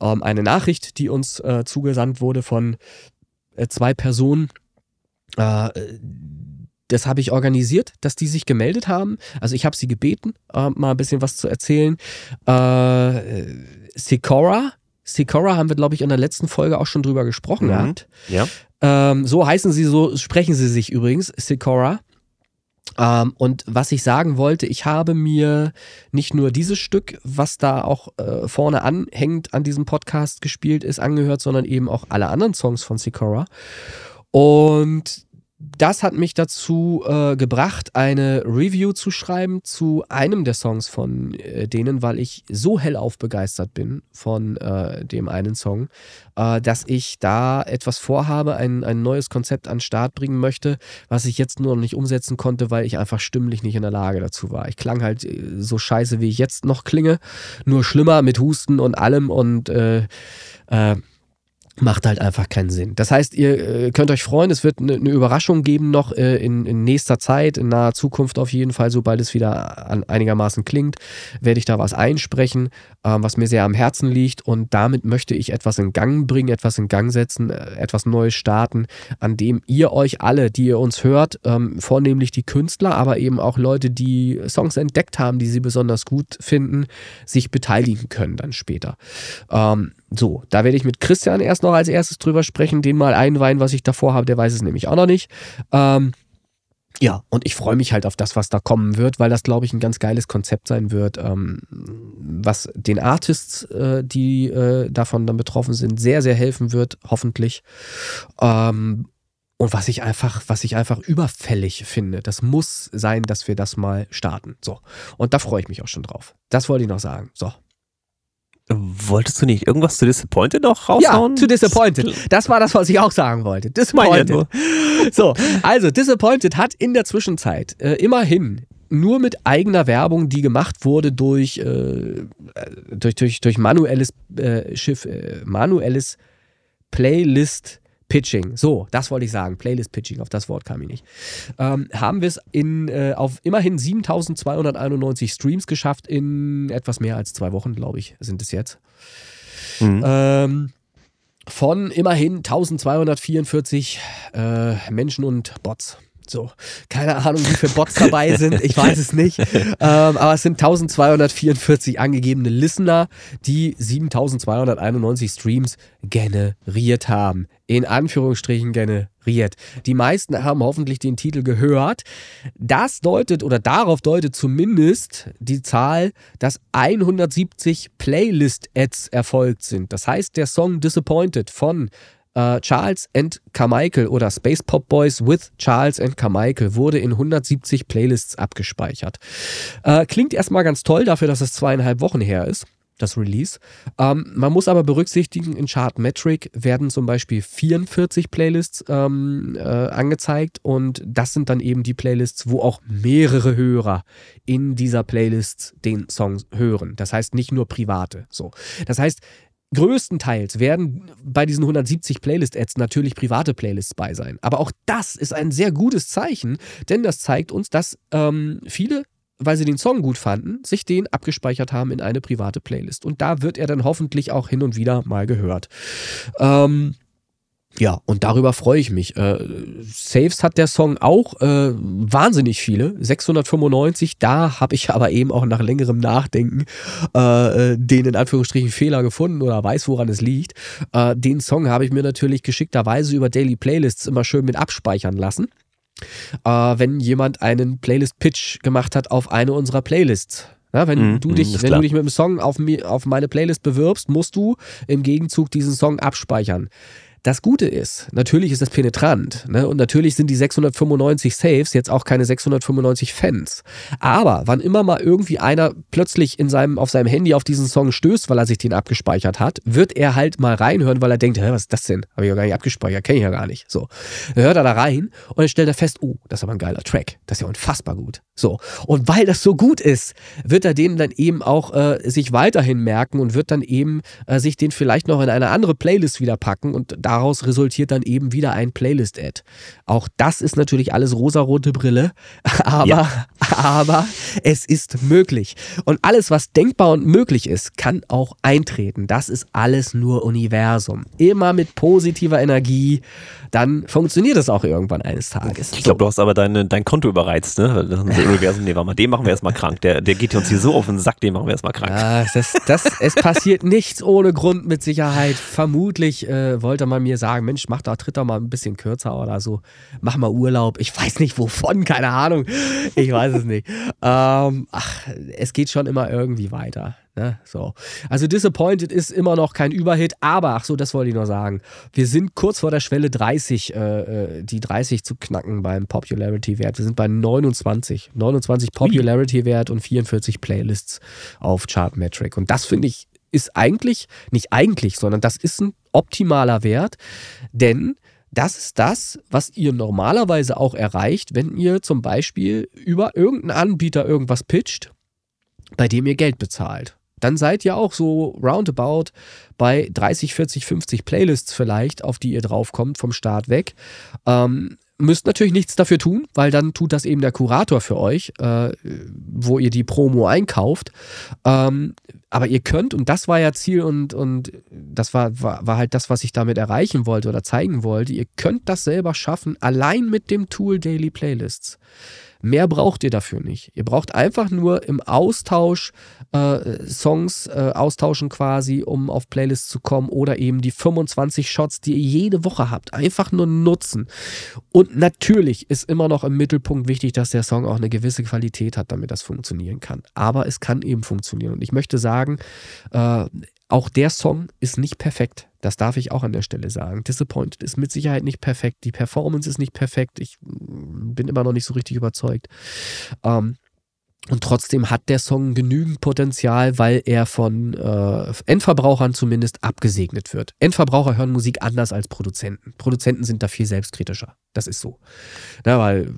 Ähm, eine Nachricht, die uns äh, zugesandt wurde von äh, zwei Personen. Äh, das habe ich organisiert, dass die sich gemeldet haben. Also ich habe sie gebeten, äh, mal ein bisschen was zu erzählen. Äh, Sikora, Sikora haben wir, glaube ich, in der letzten Folge auch schon drüber gesprochen Mhm. gehabt. Ja. Ähm, so heißen sie, so sprechen sie sich übrigens, Sikora. Ähm, und was ich sagen wollte, ich habe mir nicht nur dieses Stück, was da auch äh, vorne anhängt an diesem Podcast gespielt ist, angehört, sondern eben auch alle anderen Songs von Sikora. Und das hat mich dazu äh, gebracht, eine Review zu schreiben zu einem der Songs von äh, denen, weil ich so hellauf begeistert bin von äh, dem einen Song, äh, dass ich da etwas vorhabe, ein, ein neues Konzept an den Start bringen möchte, was ich jetzt nur noch nicht umsetzen konnte, weil ich einfach stimmlich nicht in der Lage dazu war. Ich klang halt äh, so scheiße, wie ich jetzt noch klinge, nur schlimmer mit Husten und allem und äh, äh, macht halt einfach keinen Sinn. Das heißt, ihr äh, könnt euch freuen, es wird eine ne Überraschung geben noch äh, in, in nächster Zeit, in naher Zukunft auf jeden Fall, sobald es wieder an, einigermaßen klingt, werde ich da was einsprechen, ähm, was mir sehr am Herzen liegt und damit möchte ich etwas in Gang bringen, etwas in Gang setzen, äh, etwas Neues starten, an dem ihr euch alle, die ihr uns hört, ähm, vornehmlich die Künstler, aber eben auch Leute, die Songs entdeckt haben, die sie besonders gut finden, sich beteiligen können dann später. Ähm, so, da werde ich mit Christian erst noch als erstes drüber sprechen, den mal einweihen, was ich davor habe, der weiß es nämlich auch noch nicht. Ähm, ja, und ich freue mich halt auf das, was da kommen wird, weil das, glaube ich, ein ganz geiles Konzept sein wird, ähm, was den Artists, äh, die äh, davon dann betroffen sind, sehr, sehr helfen wird, hoffentlich. Ähm, und was ich einfach, was ich einfach überfällig finde, das muss sein, dass wir das mal starten. So. Und da freue ich mich auch schon drauf. Das wollte ich noch sagen. So. Wolltest du nicht irgendwas zu Disappointed noch raushauen? Ja, zu Disappointed. Das war das, was ich auch sagen wollte. Disappointed. So, also Disappointed hat in der Zwischenzeit äh, immerhin nur mit eigener Werbung, die gemacht wurde durch, äh, durch, durch, durch manuelles äh, Schiff, äh, manuelles Playlist Pitching, so, das wollte ich sagen, Playlist Pitching, auf das Wort kam ich nicht, ähm, haben wir es in, äh, auf immerhin 7291 Streams geschafft in etwas mehr als zwei Wochen, glaube ich, sind es jetzt. Mhm. Ähm, von immerhin 1244 äh, Menschen und Bots. So, keine Ahnung, wie viele Bots dabei sind, ich weiß es nicht. Ähm, aber es sind 1244 angegebene Listener, die 7291 Streams generiert haben. In Anführungsstrichen generiert. Die meisten haben hoffentlich den Titel gehört. Das deutet oder darauf deutet zumindest die Zahl, dass 170 Playlist-Ads erfolgt sind. Das heißt, der Song Disappointed von äh, Charles and Carmichael oder Space Pop Boys with Charles and Carmichael wurde in 170 Playlists abgespeichert. Äh, klingt erstmal ganz toll dafür, dass es zweieinhalb Wochen her ist das Release. Ähm, man muss aber berücksichtigen, in Chartmetric werden zum Beispiel 44 Playlists ähm, äh, angezeigt und das sind dann eben die Playlists, wo auch mehrere Hörer in dieser Playlist den Song hören. Das heißt nicht nur private. So. Das heißt, Größtenteils werden bei diesen 170 Playlist-Ads natürlich private Playlists bei sein. Aber auch das ist ein sehr gutes Zeichen, denn das zeigt uns, dass ähm, viele, weil sie den Song gut fanden, sich den abgespeichert haben in eine private Playlist. Und da wird er dann hoffentlich auch hin und wieder mal gehört. Ähm, ja, und darüber freue ich mich. Äh, Saves hat der Song auch äh, wahnsinnig viele, 695. Da habe ich aber eben auch nach längerem Nachdenken äh, den in Anführungsstrichen Fehler gefunden oder weiß, woran es liegt. Äh, den Song habe ich mir natürlich geschickterweise über Daily Playlists immer schön mit abspeichern lassen. Äh, wenn jemand einen Playlist-Pitch gemacht hat auf eine unserer Playlists. Ja, wenn Mhm, du mhm, dich, wenn klar. du dich mit einem Song auf, mi- auf meine Playlist bewirbst, musst du im Gegenzug diesen Song abspeichern. Das Gute ist, natürlich ist das penetrant ne? und natürlich sind die 695 Saves jetzt auch keine 695 Fans. Aber wann immer mal irgendwie einer plötzlich in seinem, auf seinem Handy auf diesen Song stößt, weil er sich den abgespeichert hat, wird er halt mal reinhören, weil er denkt, Hä, was ist das denn? Habe ich ja gar nicht abgespeichert, kenne ich ja gar nicht. So. Dann hört er da rein und dann stellt er fest, oh, das ist aber ein geiler Track. Das ist ja unfassbar gut. So. Und weil das so gut ist, wird er den dann eben auch äh, sich weiterhin merken und wird dann eben äh, sich den vielleicht noch in eine andere Playlist wieder packen und daraus resultiert dann eben wieder ein Playlist-Ad. Auch das ist natürlich alles rosarote Brille, aber, Ja. aber es ist möglich. Und alles, was denkbar und möglich ist, kann auch eintreten. Das ist alles nur Universum. Immer mit positiver Energie, dann funktioniert es auch irgendwann eines Tages. Ich glaube, du hast aber deine, dein Konto überreizt, ne? Das Universum, nee, warte mal, den machen wir erstmal krank. Der, der geht uns hier so auf den Sack, den machen wir erstmal krank. Ja, das, das, es passiert nichts ohne Grund mit Sicherheit. Vermutlich äh, wollte man mir sagen, Mensch, mach da, tritt doch mal ein bisschen kürzer oder so. Mach mal Urlaub. Ich weiß nicht wovon, keine Ahnung. Ich weiß es nicht. Ähm, ach, es geht schon immer irgendwie weiter. Ne? So. Also Disappointed ist immer noch kein Überhit, aber, ach so, das wollte ich noch sagen. Wir sind kurz vor der Schwelle 30, äh, äh, die 30 zu knacken beim Popularity-Wert. Wir sind bei 29. 29 Popularity-Wert und 44 Playlists auf Chartmetric. Und das finde ich ist eigentlich, nicht eigentlich, sondern das ist ein optimaler Wert, denn das ist das, was ihr normalerweise auch erreicht, wenn ihr zum Beispiel über irgendeinen Anbieter irgendwas pitcht, bei dem ihr Geld bezahlt. Dann seid ihr auch so roundabout bei 30, 40, 50 Playlists vielleicht, auf die ihr draufkommt vom Start weg. Ähm, müsst natürlich nichts dafür tun, weil dann tut das eben der Kurator für euch, äh, wo ihr die Promo einkauft. Ähm, aber ihr könnt, und das war ja Ziel und, und das war, war, war halt das, was ich damit erreichen wollte oder zeigen wollte, ihr könnt das selber schaffen, allein mit dem Tool Daily Playlists. Mehr braucht ihr dafür nicht. Ihr braucht einfach nur im Austausch äh, Songs äh, austauschen quasi, um auf Playlists zu kommen oder eben die 25 Shots, die ihr jede Woche habt, einfach nur nutzen. Und natürlich ist immer noch im Mittelpunkt wichtig, dass der Song auch eine gewisse Qualität hat, damit das funktionieren kann. Aber es kann eben funktionieren. Und ich möchte sagen, äh, auch der Song ist nicht perfekt. Das darf ich auch an der Stelle sagen. Disappointed ist mit Sicherheit nicht perfekt. Die Performance ist nicht perfekt. Ich mm, bin immer noch nicht so richtig überzeugt. Ähm, Und trotzdem hat der Song genügend Potenzial, weil er von äh, Endverbrauchern zumindest abgesegnet wird. Endverbraucher hören Musik anders als Produzenten. Produzenten sind da viel selbstkritischer. Das ist so. Na, weil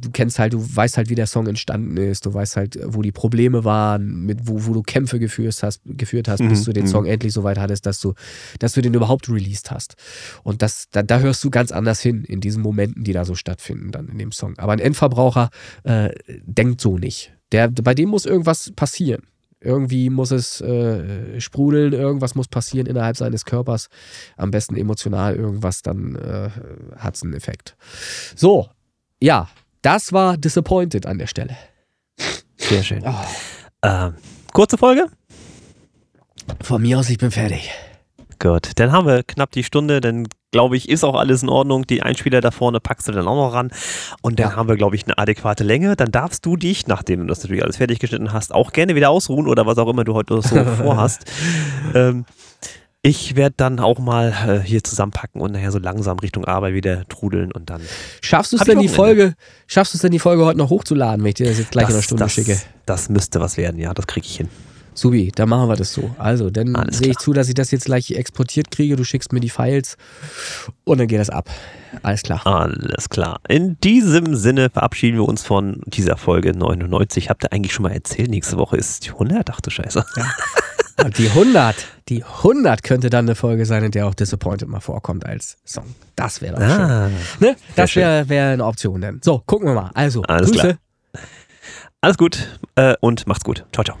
du kennst halt, du weißt halt, wie der Song entstanden ist, du weißt halt, wo die Probleme waren, mit wo, wo du Kämpfe geführt hast, geführt hast, bis Mhm, du den mhm. Song endlich so weit hattest, dass du, dass du den überhaupt released hast. Und das, da, da hörst du ganz anders hin, in diesen Momenten, die da so stattfinden, dann in dem Song. Aber ein Endverbraucher äh, denkt so nicht. Der, bei dem muss irgendwas passieren. Irgendwie muss es äh, sprudeln, irgendwas muss passieren innerhalb seines Körpers. Am besten emotional irgendwas, dann äh, hat es einen Effekt. So, ja, das war Disappointed an der Stelle. Sehr schön. Oh. Ähm, kurze Folge? Von mir aus, ich bin fertig. Gut, dann haben wir knapp die Stunde, dann glaube ich, ist auch alles in Ordnung. Die Einspieler da vorne packst du dann auch noch ran. Und dann Ja. haben wir, glaube ich, eine adäquate Länge. Dann darfst du dich, nachdem du das natürlich alles fertig geschnitten hast, auch gerne wieder ausruhen oder was auch immer du heute so vorhast. Ähm, ich werde dann auch mal äh, hier zusammenpacken und nachher so langsam Richtung Arbeit wieder trudeln und dann. Schaffst du es denn die. Folge, schaffst du es denn die Folge heute noch hochzuladen, wenn ich dir das jetzt gleich in einer Stunde das, schicke? Das müsste was werden, ja, das kriege ich hin. Subi, dann machen wir das so. Also, dann sehe ich zu, dass ich das jetzt gleich exportiert kriege. Du schickst mir die Files und dann geht das ab. Alles klar. Alles klar. In diesem Sinne verabschieden wir uns von dieser Folge 99. Habt ihr eigentlich schon mal erzählt, nächste Woche ist die 100? Ach du Scheiße. Und die 100, die 100 könnte dann eine Folge sein, in der auch Disappointed mal vorkommt als Song. Das wäre doch schön. Ah, Ne? Das schön. wäre wär eine Option dann. So, gucken wir mal. Also, Alles Grüße. klar. alles gut äh, und macht's gut. Ciao, ciao.